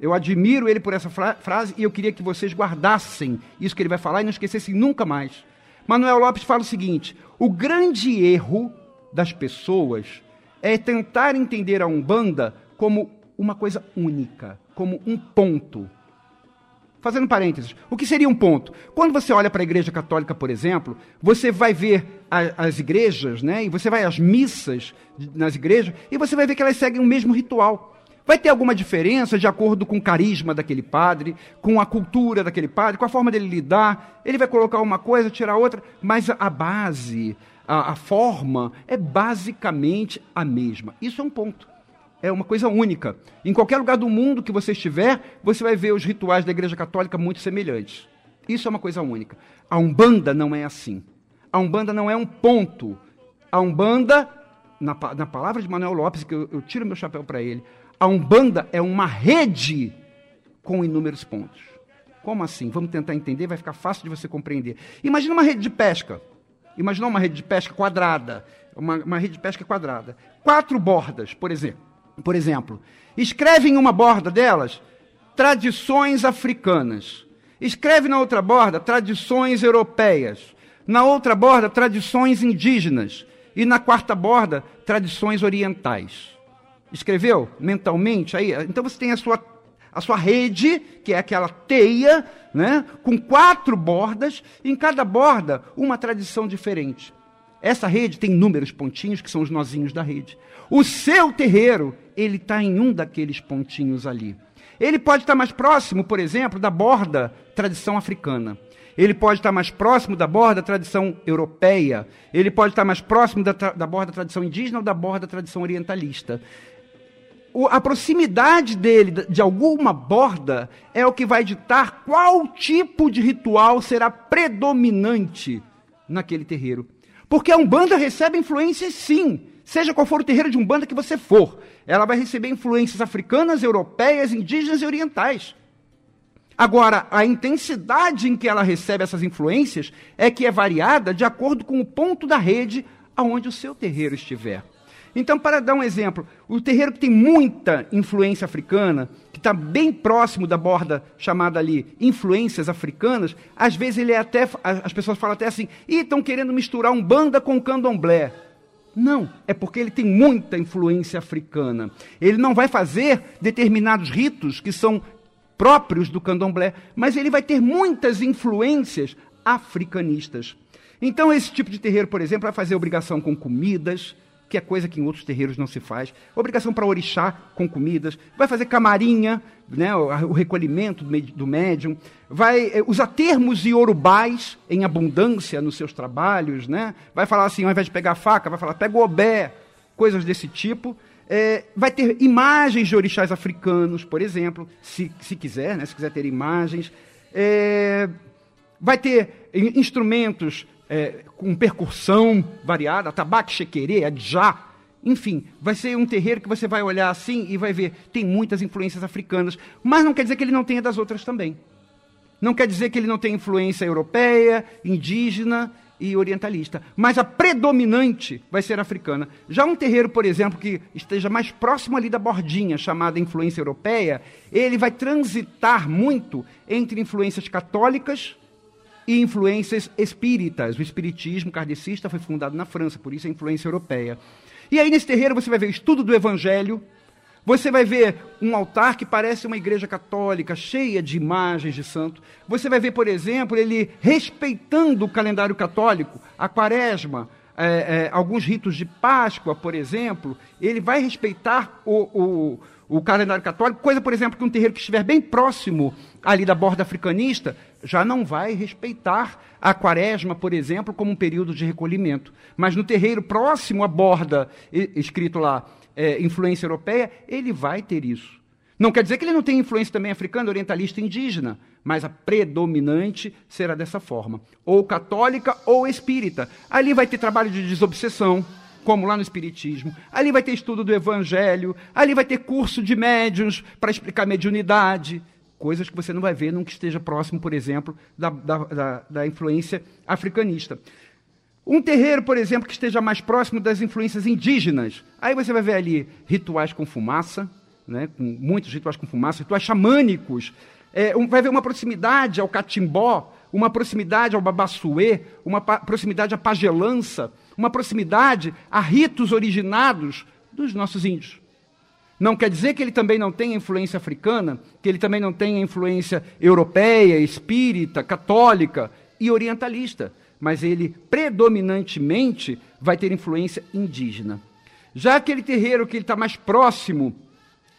Eu admiro ele por essa fra frase e eu queria que vocês guardassem isso que ele vai falar e não esquecessem nunca mais. Manuel Lopes fala o seguinte: o grande erro das pessoas é tentar entender a Umbanda como uma coisa única, como um ponto. Fazendo parênteses, o que seria um ponto? Quando você olha para a Igreja Católica, por exemplo, você vai ver a, as igrejas, né? E você vai às missas nas igrejas e você vai ver que elas seguem o mesmo ritual. Vai ter alguma diferença de acordo com o carisma daquele padre, com a cultura daquele padre, com a forma dele lidar. Ele vai colocar uma coisa, tirar outra, mas a base, a, a forma é basicamente a mesma. Isso é um ponto. É uma coisa única. Em qualquer lugar do mundo que você estiver, você vai ver os rituais da Igreja Católica muito semelhantes. Isso é uma coisa única. A Umbanda não é assim. A Umbanda não é um ponto. A Umbanda, na, na palavra de Manuel Lopes, que eu, eu tiro meu chapéu para ele, a Umbanda é uma rede com inúmeros pontos. Como assim? Vamos tentar entender, vai ficar fácil de você compreender. Imagina uma rede de pesca. Imagina uma rede de pesca quadrada. Uma, uma rede de pesca quadrada. Quatro bordas, por exemplo. Por exemplo, escreve em uma borda delas tradições africanas. Escreve na outra borda tradições europeias. Na outra borda, tradições indígenas. E na quarta borda, tradições orientais. Escreveu mentalmente aí? Então você tem a sua, a sua rede, que é aquela teia, né, com quatro bordas, e em cada borda uma tradição diferente. Essa rede tem inúmeros pontinhos, que são os nozinhos da rede. O seu terreiro, ele está em um daqueles pontinhos ali. Ele pode estar mais próximo, por exemplo, da borda tradição africana. Ele pode estar mais próximo da borda tradição europeia. Ele pode estar mais próximo da, da borda tradição indígena ou da borda tradição orientalista a proximidade dele de alguma borda é o que vai ditar qual tipo de ritual será predominante naquele terreiro. Porque a Umbanda recebe influências sim, seja qual for o terreiro de Umbanda que você for. Ela vai receber influências africanas, europeias, indígenas e orientais. Agora, a intensidade em que ela recebe essas influências é que é variada de acordo com o ponto da rede aonde o seu terreiro estiver. Então, para dar um exemplo, o terreiro que tem muita influência africana, que está bem próximo da borda chamada ali influências africanas, às vezes ele é até, as pessoas falam até assim, estão querendo misturar um banda com candomblé. Não, é porque ele tem muita influência africana. Ele não vai fazer determinados ritos que são próprios do candomblé, mas ele vai ter muitas influências africanistas. Então, esse tipo de terreiro, por exemplo, vai fazer obrigação com comidas, que é coisa que em outros terreiros não se faz. Obrigação para orixá com comidas. Vai fazer camarinha, né, o recolhimento do médium. Vai eh, usar termos iorubais em abundância nos seus trabalhos. Né? Vai falar assim, ao invés de pegar a faca, vai falar pega o obé, coisas desse tipo. É, vai ter imagens de orixás africanos, por exemplo, se, se quiser, né, se quiser ter imagens. É, vai ter instrumentos é, com percussão variada, tabaco, chequerê, adjá, enfim, vai ser um terreiro que você vai olhar assim e vai ver, tem muitas influências africanas, mas não quer dizer que ele não tenha das outras também. Não quer dizer que ele não tenha influência europeia, indígena e orientalista, mas a predominante vai ser africana. Já um terreiro, por exemplo, que esteja mais próximo ali da bordinha, chamada influência europeia, ele vai transitar muito entre influências católicas e influências espíritas. O espiritismo kardecista foi fundado na França, por isso a influência europeia. E aí nesse terreiro você vai ver estudo do evangelho, você vai ver um altar que parece uma igreja católica, cheia de imagens de santo. Você vai ver, por exemplo, ele respeitando o calendário católico, a quaresma, é, é, alguns ritos de Páscoa, por exemplo. Ele vai respeitar o, o, o calendário católico, coisa, por exemplo, que um terreiro que estiver bem próximo ali da borda africanista já não vai respeitar a quaresma, por exemplo, como um período de recolhimento. Mas no terreiro próximo à borda, escrito lá, é, influência europeia, ele vai ter isso. Não quer dizer que ele não tenha influência também africana, orientalista, indígena, mas a predominante será dessa forma, ou católica ou espírita. Ali vai ter trabalho de desobsessão, como lá no Espiritismo. Ali vai ter estudo do Evangelho, ali vai ter curso de médiuns para explicar mediunidade, coisas que você não vai ver num que esteja próximo, por exemplo, da, da, da, da influência africanista. Um terreiro, por exemplo, que esteja mais próximo das influências indígenas. Aí você vai ver ali rituais com fumaça, né, com muitos rituais com fumaça, rituais xamânicos. É, um, vai ver uma proximidade ao catimbó, uma proximidade ao babassuê, uma proximidade à pagelança, uma proximidade a ritos originados dos nossos índios. Não quer dizer que ele também não tenha influência africana, que ele também não tenha influência europeia, espírita, católica e orientalista mas ele predominantemente vai ter influência indígena. Já aquele terreiro que ele está mais próximo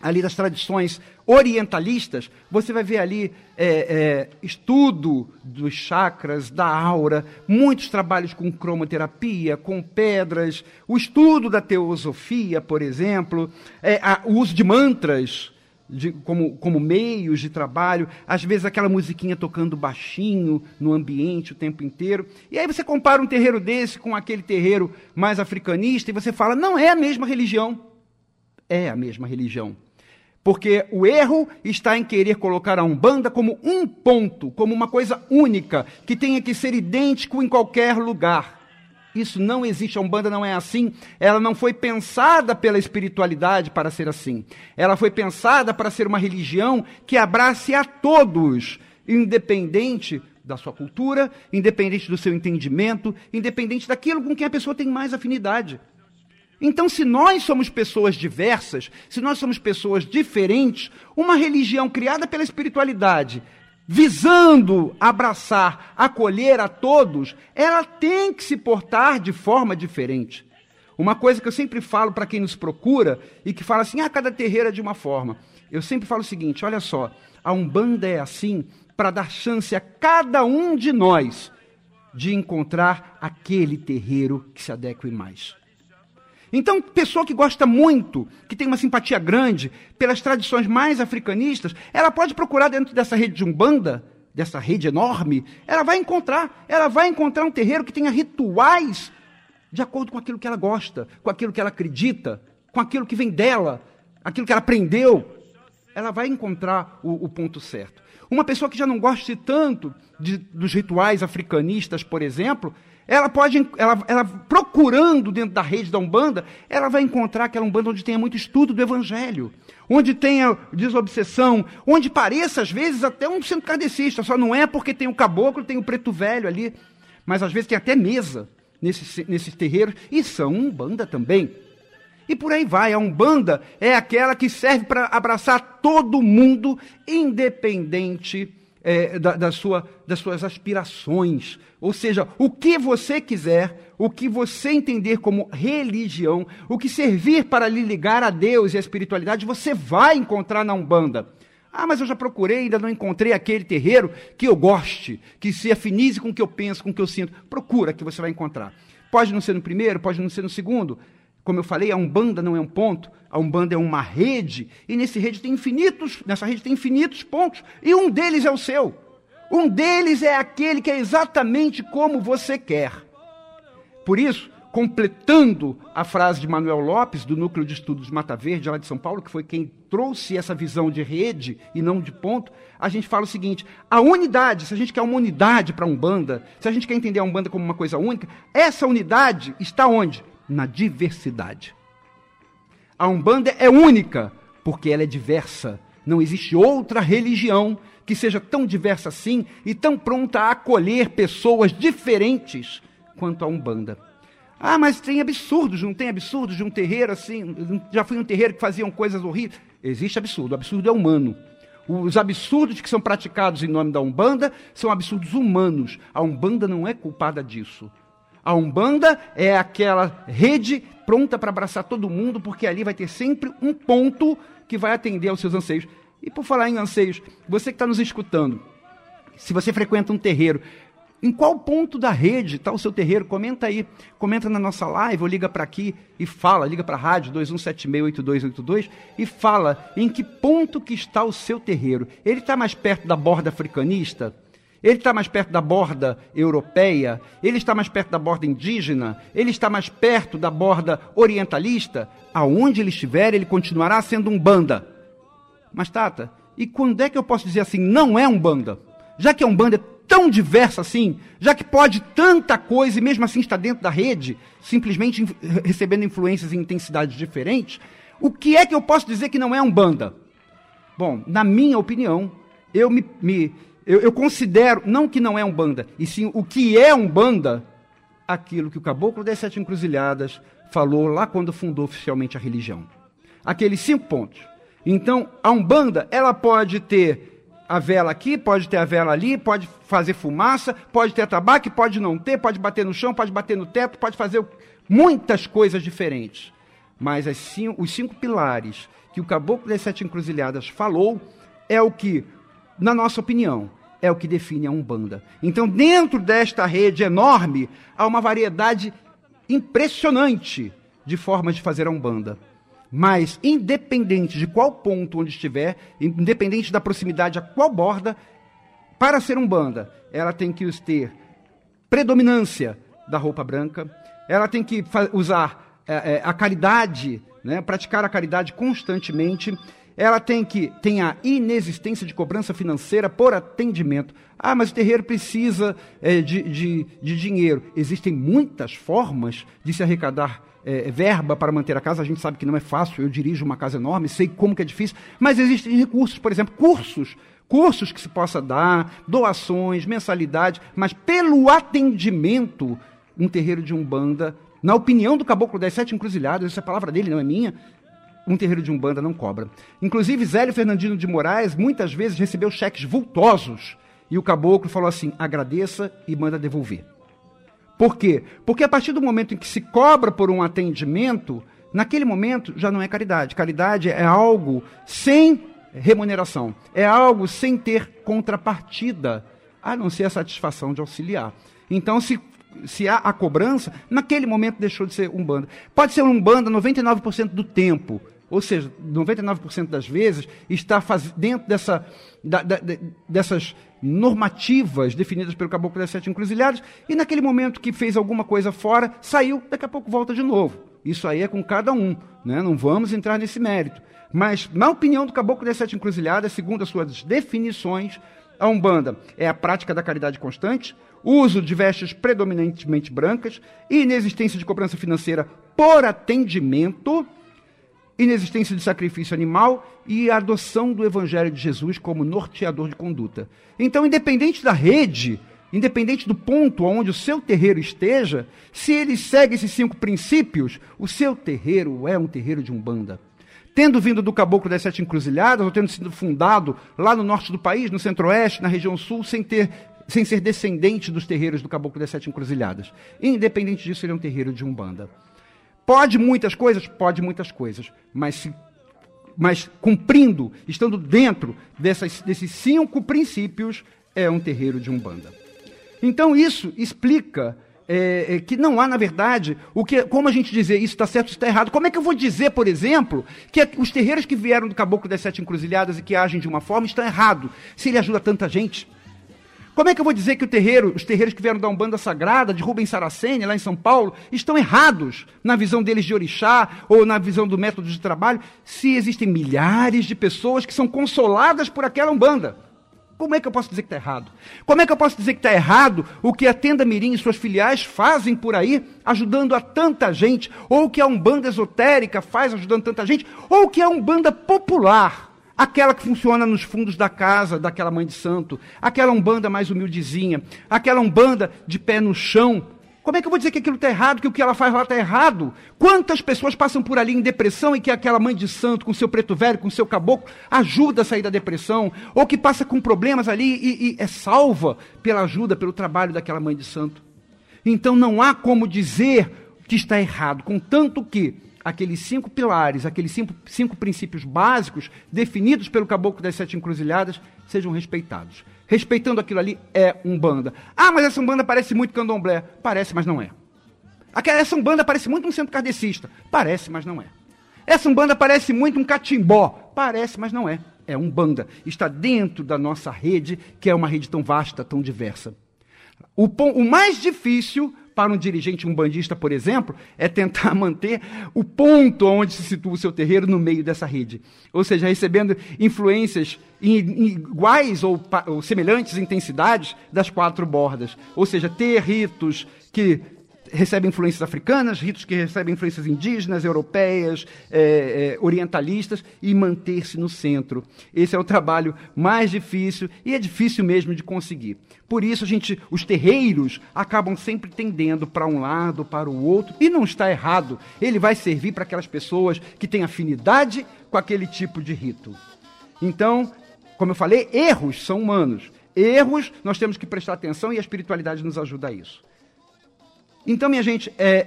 ali das tradições orientalistas, você vai ver ali é, é, estudo dos chakras, da aura, muitos trabalhos com cromoterapia, com pedras, o estudo da teosofia, por exemplo, é, a, o uso de mantras, de, como, como meios de trabalho, às vezes aquela musiquinha tocando baixinho no ambiente o tempo inteiro. E aí você compara um terreiro desse com aquele terreiro mais africanista e você fala: não é a mesma religião. É a mesma religião. Porque o erro está em querer colocar a Umbanda como um ponto, como uma coisa única, que tenha que ser idêntico em qualquer lugar. Isso não existe, a Umbanda não é assim. Ela não foi pensada pela espiritualidade para ser assim. Ela foi pensada para ser uma religião que abrace a todos, independente da sua cultura, independente do seu entendimento, independente daquilo com quem a pessoa tem mais afinidade. Então, se nós somos pessoas diversas, se nós somos pessoas diferentes, uma religião criada pela espiritualidade visando abraçar, acolher a todos, ela tem que se portar de forma diferente. Uma coisa que eu sempre falo para quem nos procura e que fala assim: ah, cada terreiro é de uma forma. Eu sempre falo o seguinte: olha só, a Umbanda é assim para dar chance a cada um de nós de encontrar aquele terreiro que se adeque mais. Então, pessoa que gosta muito, que tem uma simpatia grande pelas tradições mais africanistas, ela pode procurar dentro dessa rede de umbanda, dessa rede enorme, ela vai encontrar, ela vai encontrar um terreiro que tenha rituais de acordo com aquilo que ela gosta, com aquilo que ela acredita, com aquilo que vem dela, aquilo que ela aprendeu. Ela vai encontrar o, o ponto certo. Uma pessoa que já não goste tanto de, dos rituais africanistas, por exemplo, ela pode, ela, ela, procurando dentro da rede da Umbanda, ela vai encontrar aquela Umbanda onde tenha muito estudo do Evangelho, onde tenha desobsessão, onde pareça, às vezes, até um centro kardecista, só não é porque tem o caboclo, tem o preto velho ali, mas às vezes tem até mesa nesses, nesses terreiros, e são Umbanda também. E por aí vai, a Umbanda é aquela que serve para abraçar todo mundo, independente é, da, da sua, das suas aspirações. Ou seja, o que você quiser, o que você entender como religião, o que servir para lhe ligar a Deus e a espiritualidade, você vai encontrar na Umbanda. Ah, mas eu já procurei, ainda não encontrei aquele terreiro que eu goste, que se afinize com o que eu penso, com o que eu sinto. Procura que você vai encontrar. Pode não ser no primeiro, pode não ser no segundo. Como eu falei, a Umbanda não é um ponto, a Umbanda é uma rede, e nesse rede tem infinitos, nessa rede tem infinitos pontos, e um deles é o seu. Um deles é aquele que é exatamente como você quer. Por isso, completando a frase de Manuel Lopes, do Núcleo de Estudos Mata Verde, lá de São Paulo, que foi quem trouxe essa visão de rede e não de ponto, a gente fala o seguinte: a unidade, se a gente quer uma unidade para a Umbanda, se a gente quer entender a Umbanda como uma coisa única, essa unidade está onde? Na diversidade. A Umbanda é única porque ela é diversa. Não existe outra religião que seja tão diversa assim e tão pronta a acolher pessoas diferentes quanto a Umbanda. Ah, mas tem absurdos, não tem absurdos de um terreiro assim? Já fui um terreiro que faziam coisas horríveis. Existe absurdo, o absurdo é humano. Os absurdos que são praticados em nome da Umbanda são absurdos humanos. A Umbanda não é culpada disso. A Umbanda é aquela rede pronta para abraçar todo mundo, porque ali vai ter sempre um ponto que vai atender aos seus anseios. E por falar em anseios, você que está nos escutando, se você frequenta um terreiro, em qual ponto da rede está o seu terreiro? Comenta aí, comenta na nossa live ou liga para aqui e fala, liga para a rádio 21768282 e fala em que ponto que está o seu terreiro. Ele está mais perto da borda africanista? Ele está mais perto da borda europeia? Ele está mais perto da borda indígena? Ele está mais perto da borda orientalista? Aonde ele estiver, ele continuará sendo um banda. Mas, Tata, e quando é que eu posso dizer assim, não é um banda? Já que é um banda é tão diversa assim, já que pode tanta coisa e mesmo assim está dentro da rede, simplesmente recebendo influências em intensidades diferentes, o que é que eu posso dizer que não é um banda? Bom, na minha opinião, eu me, me eu, eu, considero, não que não é um banda, e sim o que é um banda, aquilo que o Caboclo das Sete Encruzilhadas falou lá quando fundou oficialmente a religião. Aqueles cinco pontos. Então, a Umbanda, ela pode ter a vela aqui, pode ter a vela ali, pode fazer fumaça, pode ter tabaco, pode não ter, pode bater no chão, pode bater no teto, pode fazer muitas coisas diferentes. Mas cinco, os cinco pilares que o Caboclo das Sete Encruzilhadas falou é o que, na nossa opinião, é o que define a Umbanda. Então, dentro desta rede enorme, há uma variedade impressionante de formas de fazer a Umbanda. Mas, independente de qual ponto onde estiver, independente da proximidade a qual borda, para ser um banda, ela tem que ter predominância da roupa branca, ela tem que usar é, é, a caridade, né, praticar a caridade constantemente, ela tem que tem a inexistência de cobrança financeira por atendimento. Ah, mas o terreiro precisa é, de, de, de dinheiro. Existem muitas formas de se arrecadar é, verba para manter a casa, a gente sabe que não é fácil, eu dirijo uma casa enorme, sei como que é difícil, mas existem recursos, por exemplo, cursos, cursos que se possa dar, doações, mensalidade, mas pelo atendimento, um terreiro de Umbanda, na opinião do Caboclo das Sete Encruzilhadas, essa é palavra dele, não é minha, um terreiro de Umbanda não cobra. Inclusive, Zélio Fernandino de Moraes muitas vezes recebeu cheques vultosos, e o caboclo falou assim: agradeça e manda devolver. Por quê? Porque a partir do momento em que se cobra por um atendimento, naquele momento já não é caridade. Caridade é algo sem remuneração, é algo sem ter contrapartida, a não ser a satisfação de auxiliar. Então, se, se há a cobrança, naquele momento deixou de ser um banda. Pode ser um banda 99% do tempo, ou seja, 99% das vezes está faz... dentro dessa, da, da, dessas normativas definidas pelo Caboclo das Sete Encruzilhadas, e naquele momento que fez alguma coisa fora, saiu, daqui a pouco volta de novo. Isso aí é com cada um, né? não vamos entrar nesse mérito. Mas, na opinião do Caboclo das Sete Encruzilhadas, segundo as suas definições, a Umbanda é a prática da caridade constante, uso de vestes predominantemente brancas, inexistência de cobrança financeira por atendimento, inexistência de sacrifício animal e a adoção do Evangelho de Jesus como norteador de conduta. Então, independente da rede, independente do ponto onde o seu terreiro esteja, se ele segue esses cinco princípios, o seu terreiro é um terreiro de umbanda. Tendo vindo do Caboclo das Sete Encruzilhadas, ou tendo sido fundado lá no norte do país, no centro-oeste, na região sul, sem ter sem ser descendente dos terreiros do Caboclo das Sete Encruzilhadas. Independente disso, ele é um terreiro de Umbanda. Pode muitas coisas? Pode muitas coisas. Mas, se, mas cumprindo, estando dentro dessas, desses cinco princípios, é um terreiro de Umbanda. Então isso explica é, é, que não há, na verdade, o que, como a gente dizer isso está certo, isso está errado. Como é que eu vou dizer, por exemplo, que os terreiros que vieram do Caboclo das Sete Encruzilhadas e que agem de uma forma estão errados, se ele ajuda tanta gente? Como é que eu vou dizer que terreiro, os terreiros que vieram da Umbanda Sagrada, de Rubens Saraceni, lá em São Paulo, estão errados na visão deles de orixá ou na visão do método de trabalho, se existem milhares de pessoas que são consoladas por aquela Umbanda? Como é que eu posso dizer que está errado? Como é que eu posso dizer que está errado o que a Tenda Mirim e suas filiais fazem por aí, ajudando a tanta gente, ou o que a Umbanda esotérica faz ajudando tanta gente, ou o que a Umbanda popular, aquela que funciona nos fundos da casa daquela mãe de santo, aquela Umbanda mais humildezinha, aquela Umbanda de pé no chão, como é que eu vou dizer que aquilo está errado, que o que ela faz lá está errado? Quantas pessoas passam por ali em depressão e que aquela mãe de santo, com seu preto velho, com seu caboclo, ajuda a sair da depressão? Ou que passa com problemas ali e, e é salva pela ajuda, pelo trabalho daquela mãe de santo? Então não há como dizer que está errado, contanto que aqueles cinco pilares, aqueles cinco, cinco princípios básicos definidos pelo caboclo das sete encruzilhadas sejam respeitados respeitando aquilo ali, é Umbanda. Ah, mas essa Umbanda parece muito candomblé. Parece, mas não é. Aquela, essa Umbanda parece muito um centro kardecista. Parece, mas não é. Essa Umbanda parece muito um catimbó. Parece, mas não é. É Umbanda. Está dentro da nossa rede, que é uma rede tão vasta, tão diversa. O, o mais difícil para um dirigente umbandista, por exemplo, é tentar manter o ponto onde se situa o seu terreiro no meio dessa rede. Ou seja, recebendo influências em, iguais ou, ou semelhantes intensidades das quatro bordas. Ou seja, ter ritos que recebem influências africanas, ritos que recebem influências indígenas, europeias, é, é, orientalistas e manter-se no centro. Esse é o trabalho mais difícil e é difícil mesmo de conseguir. Por isso a gente, os terreiros acabam sempre tendendo para um lado, para o outro, e não está errado. Ele vai servir para aquelas pessoas que têm afinidade com aquele tipo de rito. Então, como eu falei, erros são humanos. Erros nós temos que prestar atenção e a espiritualidade nos ajuda a isso. Então, minha gente, é,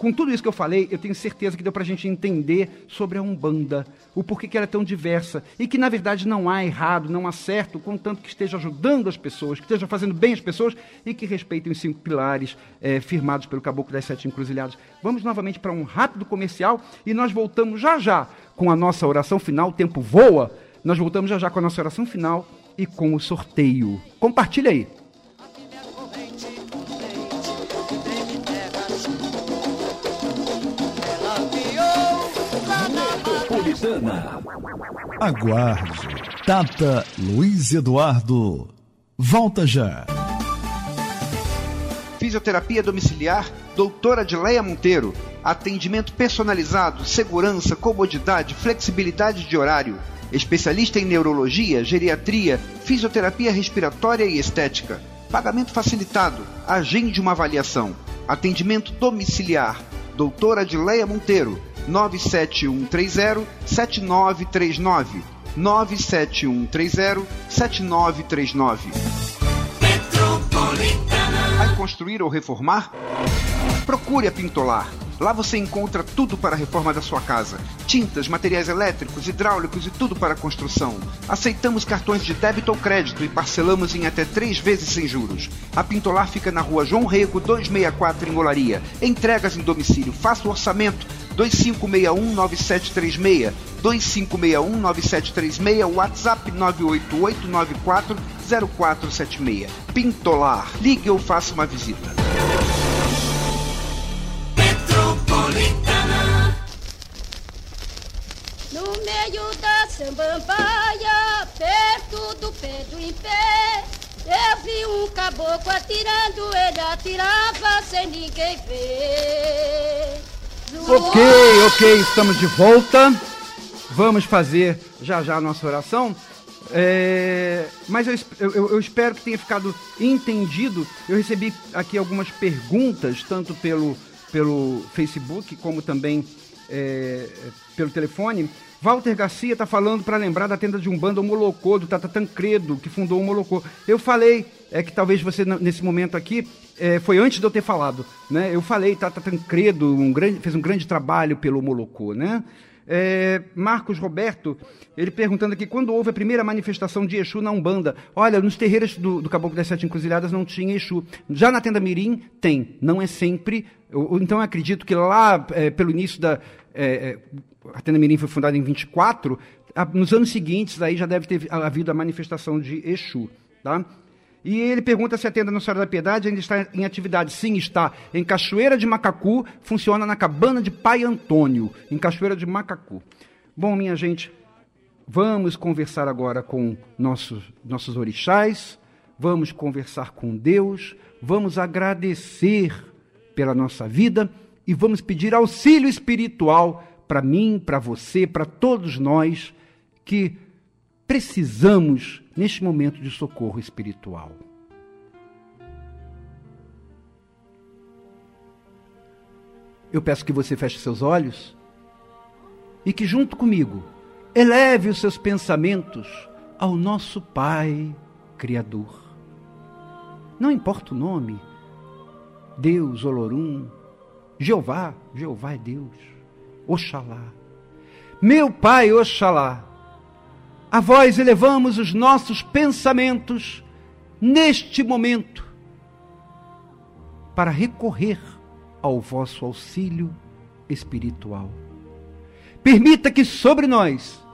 com tudo isso que eu falei, eu tenho certeza que deu para a gente entender sobre a Umbanda, o porquê que ela é tão diversa, e que, na verdade, não há errado, não há certo, contanto que esteja ajudando as pessoas, que esteja fazendo bem as pessoas e que respeitem os cinco pilares é, firmados pelo Caboclo das Sete Encruzilhadas. Vamos novamente para um rápido comercial e nós voltamos já já com a nossa oração final. O tempo voa. Nós voltamos já já com a nossa oração final e com o sorteio. Compartilha aí. Metropolitana. Aguarde. Tata Luiz Eduardo. Volta já. Fisioterapia domiciliar, doutora Adileia Monteiro. Atendimento personalizado, segurança, comodidade, flexibilidade de horário. Especialista em neurologia, geriatria, fisioterapia respiratória e estética. Pagamento facilitado. Agende uma avaliação. Atendimento domiciliar. Doutora Adileia Monteiro 97130 7939. 97130 7939. Metropolitana. Vai construir ou reformar? Procure a Pintolar. Lá você encontra tudo para a reforma da sua casa: tintas, materiais elétricos, hidráulicos e tudo para a construção. Aceitamos cartões de débito ou crédito e parcelamos em até três vezes sem juros. A Pintolar fica na rua João Rego 264 em Olaria. Entregas em domicílio. Faça o orçamento 25619736, 25619736, WhatsApp 988940476. Pintolar. Ligue ou faça uma visita. Metropolitana. No meio da sambambaia, perto do Pedro em pé, eu vi um caboclo atirando, ele atirava sem ninguém ver. Ok, ok, estamos de volta. Vamos fazer já já a nossa oração. É, mas eu, eu, eu, espero que tenha ficado entendido. Eu recebi aqui algumas perguntas, tanto pelo, pelo Facebook como também é, pelo telefone. Walter Garcia está falando para lembrar da tenda de Umbanda, Molocô, do Tata Tancredo, que fundou o Molocô. Eu falei é que talvez você, nesse momento aqui, é, foi antes de eu ter falado. Né? Eu falei, Tata Tancredo um grande, fez um grande trabalho pelo Molocô. Né? É, Marcos Roberto, ele perguntando aqui, quando houve a primeira manifestação de Exu na Umbanda? Olha, nos terreiros do, do Caboclo das Sete Encruzilhadas não tinha Exu. Já na Tenda Mirim, tem. Não é sempre. Eu, então, eu acredito que lá, é, pelo início da... É, a Tenda Mirim foi fundada em 24, a, nos anos seguintes, aí já deve ter havido a manifestação de Exu. Tá? E ele pergunta se a tenda Nossa Senhora da Piedade ainda está em atividade. Sim, está. Em Cachoeira de Macacu, funciona na cabana de Pai Antônio, em Cachoeira de Macacu. Bom, minha gente, vamos conversar agora com nossos, nossos orixás, vamos conversar com Deus, vamos agradecer pela nossa vida e vamos pedir auxílio espiritual para mim, para você, para todos nós que precisamos neste momento de socorro espiritual. Eu peço que você feche seus olhos e que, junto comigo, eleve os seus pensamentos ao nosso Pai Criador. Não importa o nome, Deus, Olorum, Jeová, Jeová é Deus, Oxalá. Meu Pai, Oxalá, a vós elevamos os nossos pensamentos neste momento para recorrer ao vosso auxílio espiritual. Permita que sobre nós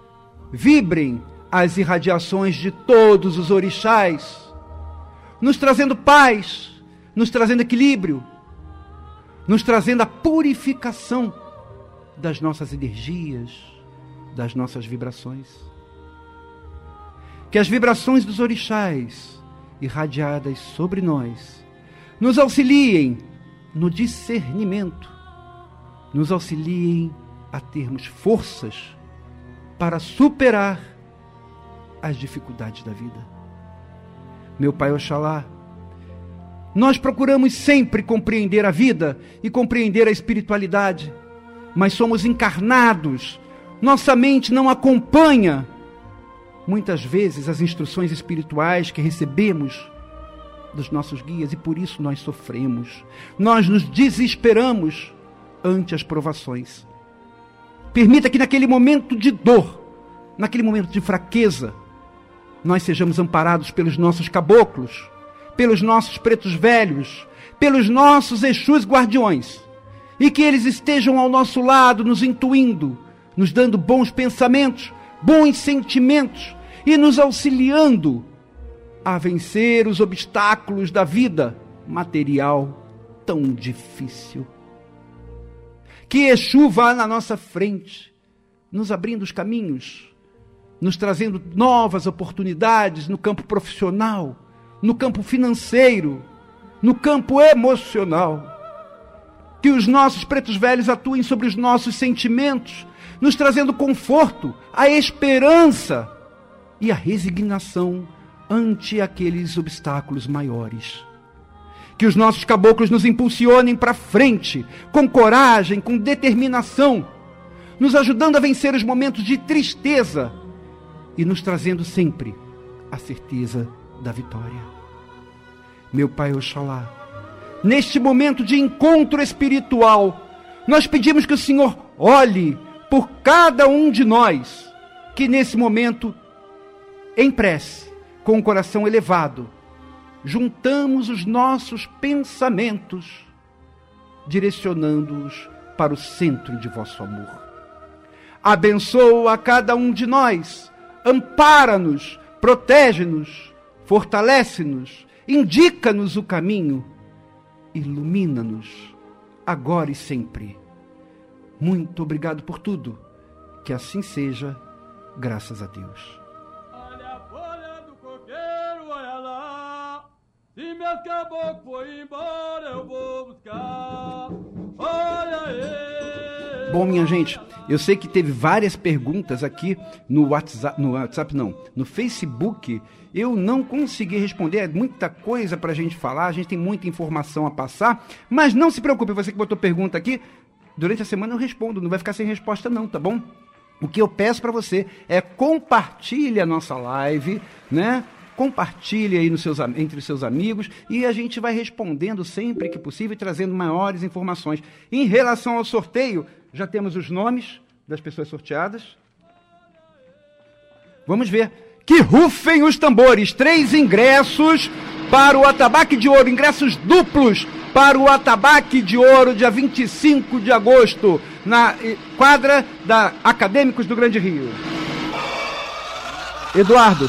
vibrem as irradiações de todos os orixás, nos trazendo paz, nos trazendo equilíbrio, nos trazendo a purificação das nossas energias, das nossas vibrações que as vibrações dos orixás irradiadas sobre nós nos auxiliem no discernimento, nos auxiliem a termos forças para superar as dificuldades da vida. Meu Pai Oxalá, nós procuramos sempre compreender a vida e compreender a espiritualidade, mas somos encarnados, nossa mente não acompanha muitas vezes as instruções espirituais que recebemos dos nossos guias e por isso nós sofremos. Nós nos desesperamos ante as provações. Permita que naquele momento de dor, naquele momento de fraqueza, nós sejamos amparados pelos nossos caboclos, pelos nossos pretos velhos, pelos nossos Exus guardiões, e que eles estejam ao nosso lado, nos intuindo, nos dando bons pensamentos, bons sentimentos, e nos auxiliando a vencer os obstáculos da vida material tão difícil. Que Exu vá na nossa frente, nos abrindo os caminhos, nos trazendo novas oportunidades no campo profissional, no campo financeiro, no campo emocional. Que os nossos pretos velhos atuem sobre os nossos sentimentos, nos trazendo conforto, a esperança e a resignação ante aqueles obstáculos maiores. Que os nossos caboclos nos impulsionem para frente, com coragem, com determinação, nos ajudando a vencer os momentos de tristeza e nos trazendo sempre a certeza da vitória. Meu Pai Oxalá, neste momento de encontro espiritual, nós pedimos que o Senhor olhe por cada um de nós que nesse momento em prece, com o coração elevado, juntamos os nossos pensamentos, direcionando-os para o centro de vosso amor. Abençoa a cada um de nós, ampara-nos, protege-nos, fortalece-nos, indica-nos o caminho, ilumina-nos, agora e sempre. Muito obrigado por tudo. Que assim seja, graças a Deus. Se meus caboclos foi embora, eu vou buscar. Olha. Bom, minha gente, eu sei que teve várias perguntas aqui no WhatsApp, no WhatsApp não, no Facebook. Eu não consegui responder, é muita coisa para a gente falar, a gente tem muita informação a passar, mas não se preocupe, você que botou pergunta aqui, durante a semana eu respondo, não vai ficar sem resposta não, tá bom? O que eu peço para você é compartilhe a nossa live, né? Compartilhe aí nos seus, entre os seus amigos e a gente vai respondendo sempre que possível e trazendo maiores informações. Em relação ao sorteio, já temos os nomes das pessoas sorteadas? Vamos ver. Que rufem os tambores. Três ingressos para o Atabaque de Ouro, ingressos duplos para o Atabaque de Ouro, dia 25 de agosto, na eh, quadra da Acadêmicos do Grande Rio. Eduardo,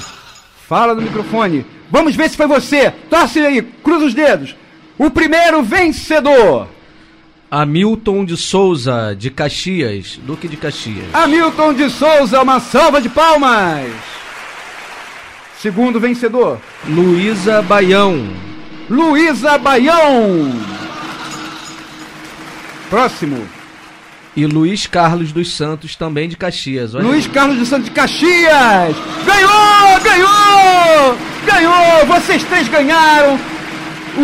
fala no microfone. Vamos ver se foi você. Torce aí, cruza os dedos. O primeiro vencedor. Hamilton de Souza, de Caxias, Duque de Caxias. Hamilton de Souza, uma salva de palmas. Segundo vencedor. Luísa Baião. Luísa Baião. Próximo. E Luiz Carlos dos Santos, também de Caxias. Olha Luiz aí. Carlos dos Santos de Caxias. Ganhou! Ganhou! Ganhou! Vocês três ganharam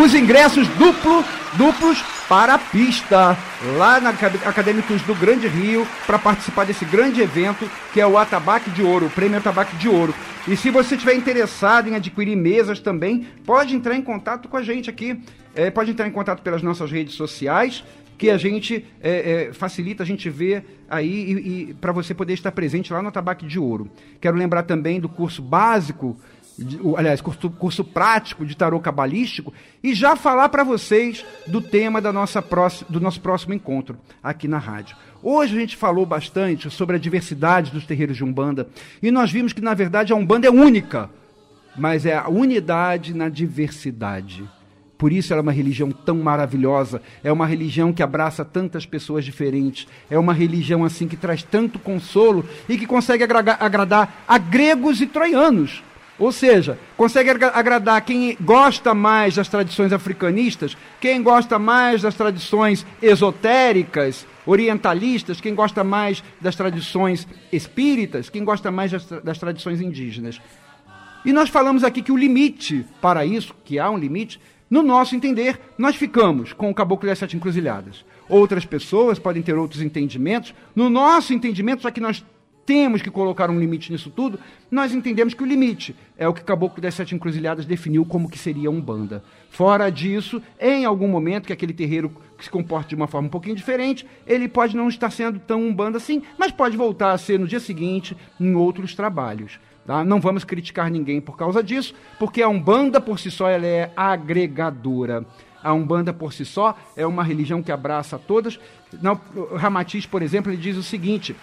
os ingressos duplo, duplos para a pista, lá na Acad- Acadêmicos do Grande Rio, para participar desse grande evento que é o Atabaque de Ouro, o Prêmio Atabaque de Ouro. E se você estiver interessado em adquirir mesas também, pode entrar em contato com a gente aqui. É, pode entrar em contato pelas nossas redes sociais, que a gente é, é, facilita a gente ver aí e, e para você poder estar presente lá no Atabaque de Ouro. Quero lembrar também do curso básico de- aliás, curso, curso prático de tarô cabalístico e já falar para vocês do tema da nossa próxima, do nosso próximo encontro aqui na rádio. Hoje a gente falou bastante sobre a diversidade dos terreiros de Umbanda e nós vimos que, na verdade, a Umbanda é única, mas é a unidade na diversidade. Por isso ela é uma religião tão maravilhosa, é uma religião que abraça tantas pessoas diferentes, é uma religião assim que traz tanto consolo e que consegue agraga- agradar a gregos e troianos. Ou seja, consegue agra- agradar quem gosta mais das tradições africanistas, quem gosta mais das tradições esotéricas, orientalistas, quem gosta mais das tradições espíritas, quem gosta mais das, das tradições indígenas. E nós falamos aqui que o limite para isso, que há um limite, no nosso entender, nós ficamos com o Caboclo das Sete Encruzilhadas. Outras pessoas podem ter outros entendimentos. No nosso entendimento, já que nós temos que colocar um limite nisso tudo, nós entendemos que o limite é o que o Caboclo das Sete Encruzilhadas definiu como que seria um banda. Fora disso, em algum momento que aquele terreiro se comporte de uma forma um pouquinho diferente, ele pode não estar sendo tão um banda assim, mas pode voltar a ser no dia seguinte em outros trabalhos. Tá? Não vamos criticar ninguém por causa disso, porque a Umbanda por si só ela é agregadora. A Umbanda por si só é uma religião que abraça todas. Não, Ramatiz, por exemplo, ele diz o seguinte: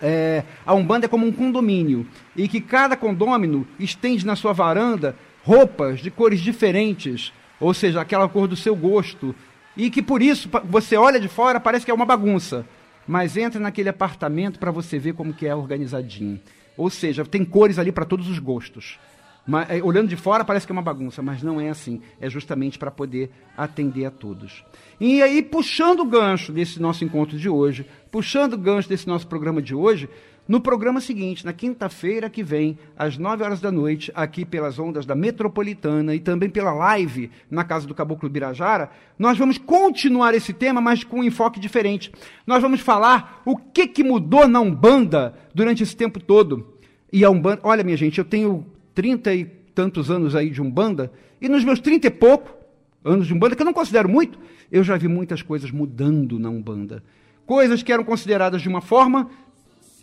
é, a Umbanda é como um condomínio e que cada condômino estende na sua varanda roupas de cores diferentes, ou seja, aquela cor do seu gosto, e que por isso você olha de fora parece que é uma bagunça, mas entra naquele apartamento para você ver como que é organizadinho. Ou seja, tem cores ali para todos os gostos. Mas, é, olhando de fora parece que é uma bagunça, mas não é assim. É justamente para poder atender a todos. E aí, puxando o gancho desse nosso encontro de hoje, puxando o gancho desse nosso programa de hoje, no programa seguinte, na quinta-feira que vem, às 9 horas da noite, aqui pelas ondas da Metropolitana e também pela live na Casa do Caboclo Birajara, nós vamos continuar esse tema, mas com um enfoque diferente. Nós vamos falar o que, que mudou na Umbanda durante esse tempo todo. E a Umbanda, olha minha gente, eu tenho trinta e tantos anos aí de Umbanda, e nos meus trinta e pouco anos de Umbanda, que eu não considero muito, eu já vi muitas coisas mudando na Umbanda. Coisas que eram consideradas de uma forma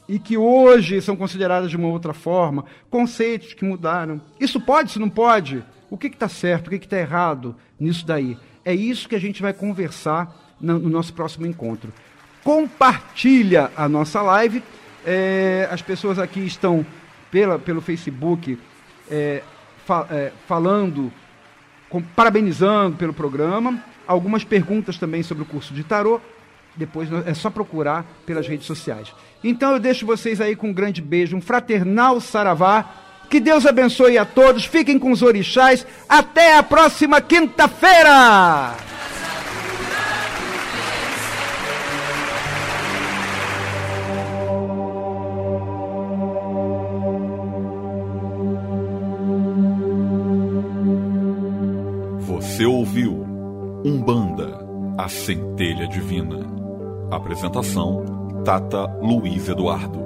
e que hoje são consideradas de uma outra forma, conceitos que mudaram. Isso pode, isso não pode? O que está certo, o que está errado nisso daí? É isso que a gente vai conversar no, no nosso próximo encontro. Compartilha a nossa live. É, as pessoas aqui estão pela, pelo Facebook é, fa- é, falando, com- parabenizando pelo programa. Algumas perguntas também sobre o curso de tarô. Depois é só procurar pelas redes sociais. Então eu deixo vocês aí com um grande beijo, um fraternal saravá. Que Deus abençoe a todos. Fiquem com os orixás. Até a próxima quinta-feira! Você ouviu Umbanda, a centelha divina. Apresentação: Tata Luiz Eduardo.